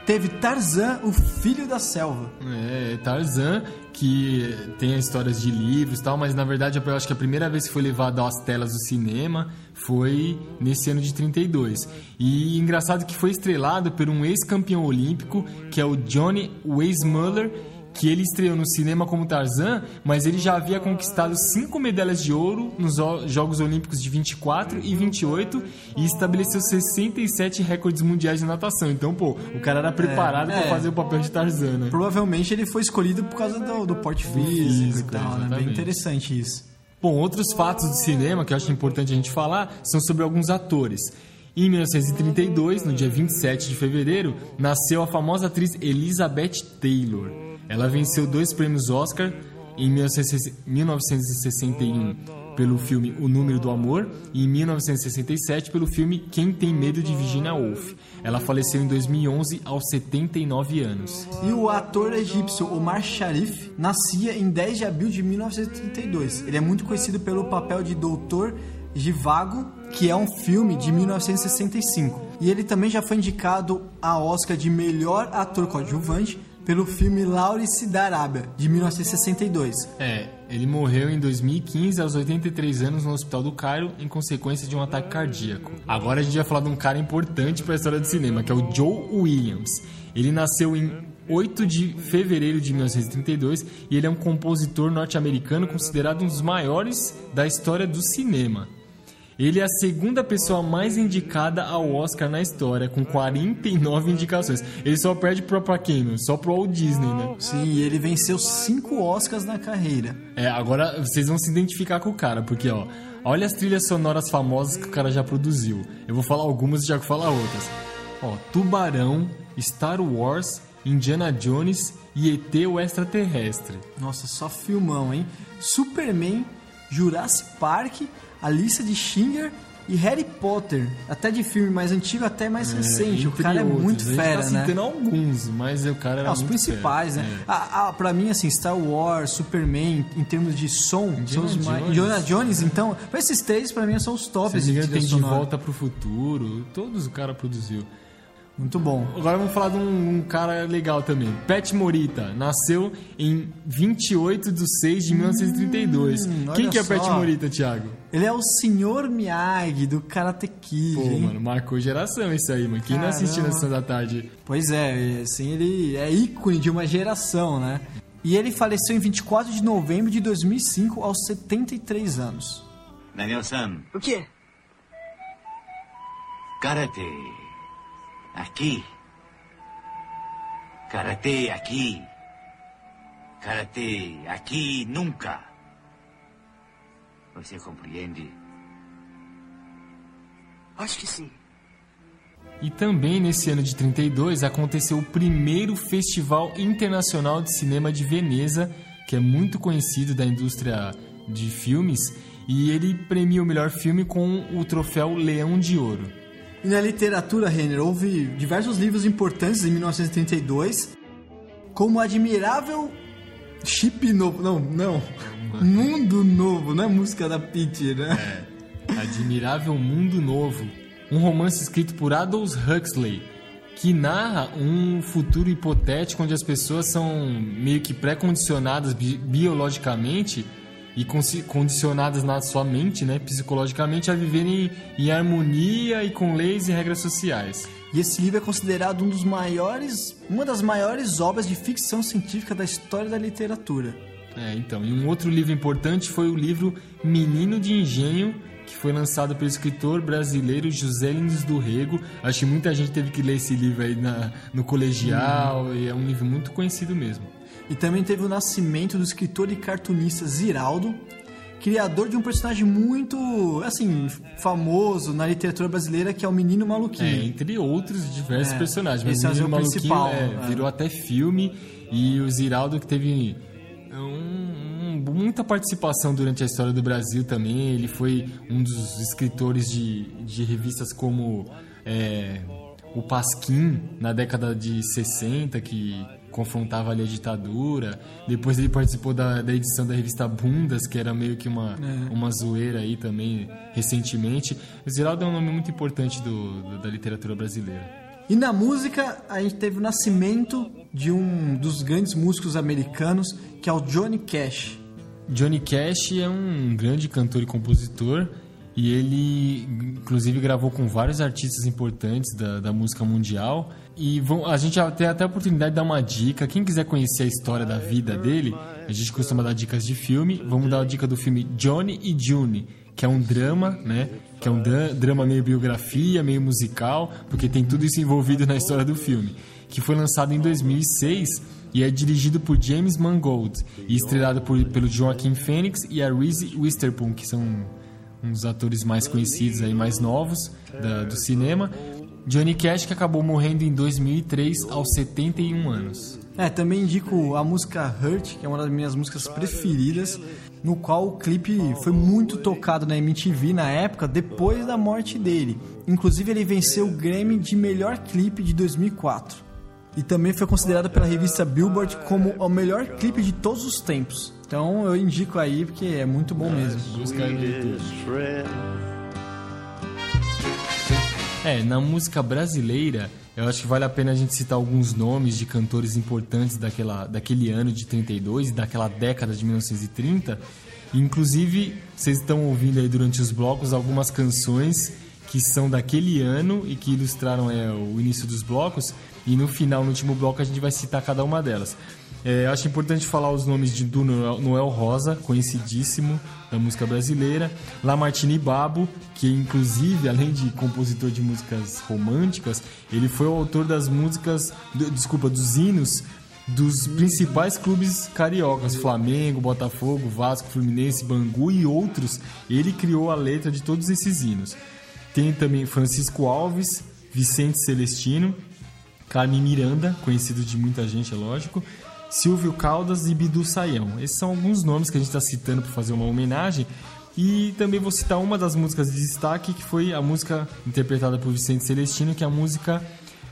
teve Tarzan, o Filho da Selva. É, Tarzan, que tem histórias de livros e tal, mas na verdade eu acho que a primeira vez que foi levado às telas do cinema foi nesse ano de 32. E engraçado que foi estrelado por um ex-campeão olímpico, que é o Johnny Weissmuller, que ele estreou no cinema como Tarzan, mas ele já havia conquistado cinco medalhas de ouro nos Jogos Olímpicos de 24 e 28 e estabeleceu 67 recordes mundiais de natação. Então, pô, o cara era preparado é. pra fazer o papel de Tarzan, né? Provavelmente ele foi escolhido por causa do, do porte físico, físico, e tal, né? Bem interessante isso. Bom, outros fatos do cinema que eu acho importante a gente falar são sobre alguns atores. Em 1932, no dia 27 de fevereiro, nasceu a famosa atriz Elizabeth Taylor. Ela venceu dois prêmios Oscar em 1961 pelo filme O Número do Amor e em 1967 pelo filme Quem Tem Medo de Virginia Woolf. Ela faleceu em 2011 aos 79 anos. E o ator egípcio Omar Sharif nascia em 10 de abril de 1932. Ele é muito conhecido pelo papel de Doutor Givago, que é um filme de 1965. E ele também já foi indicado a Oscar de melhor ator coadjuvante pelo filme Lawrence da Arábia, de 1962. É, ele morreu em 2015 aos 83 anos no Hospital do Cairo em consequência de um ataque cardíaco. Agora a gente vai falar de um cara importante para a história do cinema, que é o Joe Williams. Ele nasceu em 8 de fevereiro de 1932 e ele é um compositor norte-americano considerado um dos maiores da história do cinema. Ele é a segunda pessoa mais indicada ao Oscar na história, com 49 indicações. Ele só perde pro pra quem, meu? Só pro Walt Disney, né? Sim, e ele venceu cinco Oscars na carreira. É, agora vocês vão se identificar com o cara, porque ó, olha as trilhas sonoras famosas que o cara já produziu. Eu vou falar algumas e já falar outras. Ó, Tubarão, Star Wars, Indiana Jones e ET o Extraterrestre. Nossa, só filmão, hein? Superman, Jurassic Park, A Lista de Schindler e Harry Potter. Até de filme mais antigo até mais recente. O cara é outros. muito A gente fera, tá né? citando alguns, mas o cara era Ah, os muito principais, fera. né? É. Ah, ah, pra mim, assim, Star Wars, Superman, em termos de som, são os mais. Jones. Indiana Jones, então. Esses três, pra mim, são os tops me engano, tem De. Volta pro Futuro, todos o cara produziu. Muito bom. Agora vamos falar de um, um cara legal também. Pat Morita nasceu em 28 de 6 de 1932. Hum, Quem que é Pat só. Morita, Thiago? Ele é o Sr. Miyagi do Karate Kid. Pô, hein? mano, marcou geração isso aí, mano. Quem não assistiu na Caramba. Sessão da Tarde? Pois é, assim, ele é ícone de uma geração, né? E ele faleceu em 24 de novembro de 2005, aos 73 anos. Daniel-san, O quê? karate. Aqui. Karate aqui. Karate aqui nunca. Você compreende? Acho que sim. E também nesse ano de 32 aconteceu o primeiro Festival Internacional de Cinema de Veneza, que é muito conhecido da indústria de filmes, e ele premia o melhor filme com o troféu Leão de Ouro. E na literatura, Renner, houve diversos livros importantes em 1932, como Admirável Chip novo. Não, não. Mundo novo, não é música da Pitty, né? Admirável Mundo Novo, um romance escrito por Aldous Huxley, que narra um futuro hipotético onde as pessoas são meio que pré-condicionadas bi- biologicamente e condicionadas na sua mente, né, psicologicamente, a viverem em harmonia e com leis e regras sociais. E esse livro é considerado um dos maiores, uma das maiores obras de ficção científica da história da literatura. É, então, e um outro livro importante foi o livro Menino de Engenho, que foi lançado pelo escritor brasileiro José Lins do Rego. Acho que muita gente teve que ler esse livro aí na- no colegial, e é um livro muito conhecido mesmo. E também teve o nascimento do escritor e cartunista Ziraldo, criador de um personagem muito, assim, famoso na literatura brasileira, que é o Menino É, Maluquinho. entre outros diversos É, personagens. Mas esse é o o Menino Maluquinho principal, é, é. virou até filme, e o Ziraldo que teve um- um- muita participação durante a história do Brasil também. Ele foi um dos escritores de, de revistas como é, o Pasquim, na década de 60, que confrontava ali a ditadura. Depois ele participou da, da edição da revista Bundas, que era meio que uma, É. uma zoeira aí também, recentemente. O Ziraldo é um nome muito importante do- do- da literatura brasileira. E na música, a gente teve o nascimento de um dos grandes músicos americanos, que é o Johnny Cash. Johnny Cash é um grande cantor e compositor e ele, inclusive, gravou com vários artistas importantes da, da música mundial. E vão, a gente tem até a oportunidade de dar uma dica. Quem quiser conhecer a história da vida dele, a gente costuma dar dicas de filme. Vamos dar a dica do filme Johnny e June, que é um drama, né? Que é um dra- drama meio biografia, meio musical, porque tem tudo isso envolvido na história do filme. Que foi lançado em 2006 e é dirigido por James Mangold e estrelado por, pelo Joaquin Phoenix e a Reese Witherspoon, que são dos atores mais conhecidos aí, mais novos da- do cinema. Johnny Cash que acabou morrendo em 2003 aos 71 anos. É, também indico a música Hurt, que é uma das minhas músicas preferidas, no qual o clipe foi muito tocado na MTV na época, depois da morte dele. Inclusive, ele venceu o Grammy de melhor clipe de 2004. E também foi considerado pela revista Billboard como o melhor clipe de todos os tempos. Então eu indico aí porque é muito bom mesmo. Busca aí no YouTube. É, na música brasileira, eu acho que vale a pena a gente citar alguns nomes de cantores importantes daquela, daquele ano de 32 e daquela década de 1930. Inclusive, vocês estão ouvindo aí durante os blocos algumas canções que são daquele ano e que ilustraram é, o início dos blocos. E no final, no último bloco, a gente vai citar cada uma delas. É, acho importante falar os nomes de do Noel Rosa, conhecidíssimo da música brasileira, Lamartine Babo, que inclusive, além de compositor de músicas românticas, ele foi o autor das músicas, do- desculpa, dos hinos dos principais clubes cariocas, Flamengo, Botafogo, Vasco, Fluminense, Bangu e outros. Ele criou a letra de todos esses hinos. Tem também Francisco Alves, Vicente Celestino, Carmen Miranda, conhecido de muita gente, é lógico, Silvio Caldas e Bidu Saião. Esses são alguns nomes que a gente está citando para fazer uma homenagem. E também vou citar uma das músicas de destaque, que foi a música interpretada por Vicente Celestino, que é a música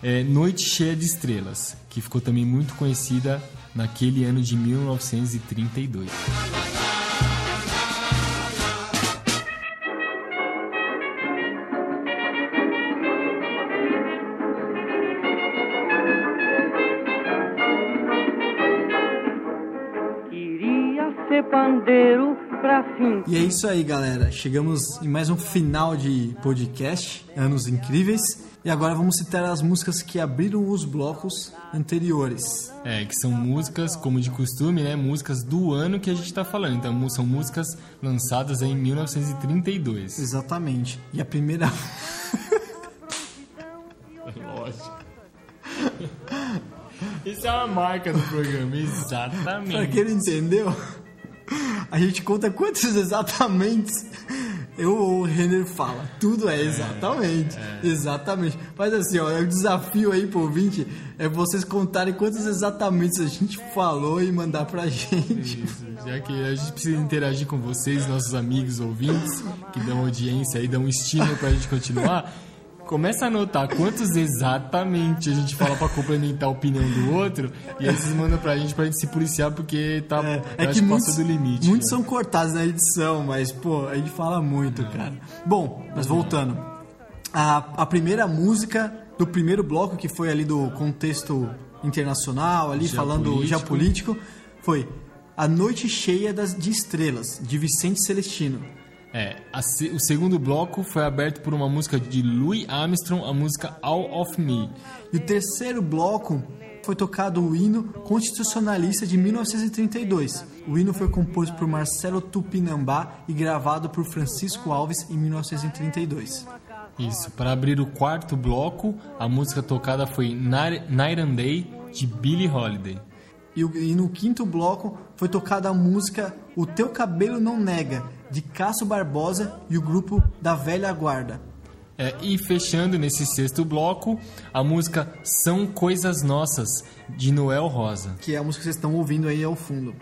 é, Noite Cheia de Estrelas, que ficou também muito conhecida naquele ano de 1932. Fim. E é isso aí, galera. Chegamos em mais um final de podcast, Anos Incríveis. E agora vamos citar as músicas que abriram os blocos anteriores. É, que são músicas, como de costume, né? Músicas do ano que a gente está falando. Então, são músicas lançadas em 1932. Exatamente. E a primeira. Lógico. Isso é uma marca do programa, exatamente. pra quem não entendeu, a gente conta quantos exatamente eu ou o Renner fala. Tudo é exatamente. Exatamente. Mas assim, ó, o desafio aí pro ouvinte é vocês contarem quantos exatamente a gente falou e mandar pra gente. Isso, já que a gente precisa interagir com vocês, nossos amigos ouvintes, que dão audiência e dão estímulo pra gente continuar. Começa a anotar quantos exatamente a gente fala pra complementar a opinião do outro e aí vocês mandam pra gente pra gente se policiar porque tá É, é que muitos, do limite. muitos são cortados na edição, mas, pô, a gente fala muito, cara. Bom, mas voltando. A, a primeira música do primeiro bloco, que foi ali do contexto internacional, ali falando Geopolítico. geopolítico, foi A Noite Cheia das, de Estrelas, de Vicente Celestino. É, a o segundo bloco foi aberto por uma música de Louis Armstrong, a música All of Me. E o terceiro bloco foi tocado o hino constitucionalista de 1932. O hino foi composto por Marcelo Tupinambá e gravado por Francisco Alves em 1932. Isso, para abrir o quarto bloco, a música tocada foi Night and Day de Billie Holiday. E no quinto bloco foi tocada a música O Teu Cabelo Não Nega, de Cássio Barbosa e o grupo da Velha Guarda. É, e fechando nesse sexto bloco, a música São Coisas Nossas, de Noel Rosa. Que é a música que vocês estão ouvindo aí ao fundo.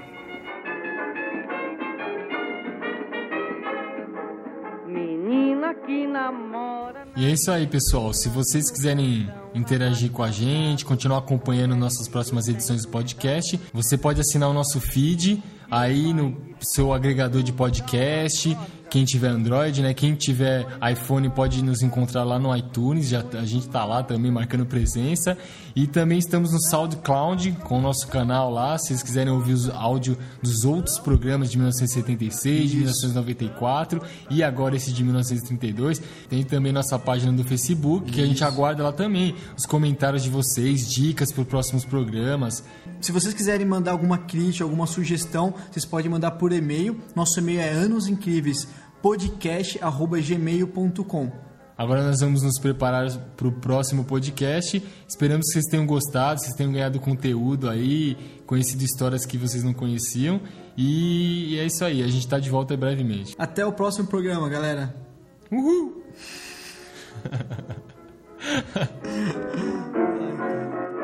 Menina que namora. E é isso aí, pessoal. Se vocês quiserem interagir com a gente, continuar acompanhando nossas próximas edições do podcast, você pode assinar o nosso feed aí no seu agregador de podcast. Quem tiver Android, né? Quem tiver iPhone pode nos encontrar lá no iTunes. Já, a gente tá lá também marcando presença. E também estamos no SoundCloud com o nosso canal lá. Se vocês quiserem ouvir os áudios dos outros programas de 1976, de 1994 e agora esse de 1932. Tem também nossa página do Facebook, que a gente aguarda lá também. Os comentários de vocês, dicas para os próximos programas. Se vocês quiserem mandar alguma crítica, alguma sugestão, vocês podem mandar por e-mail. Nosso e-mail é anosincríveis.podcast@gmail.com. Agora nós vamos nos preparar para o próximo podcast. Esperamos que vocês tenham gostado, vocês tenham ganhado conteúdo aí, conhecido histórias que vocês não conheciam. E é isso aí, a gente está de volta brevemente. Até o próximo programa, galera. Uhul!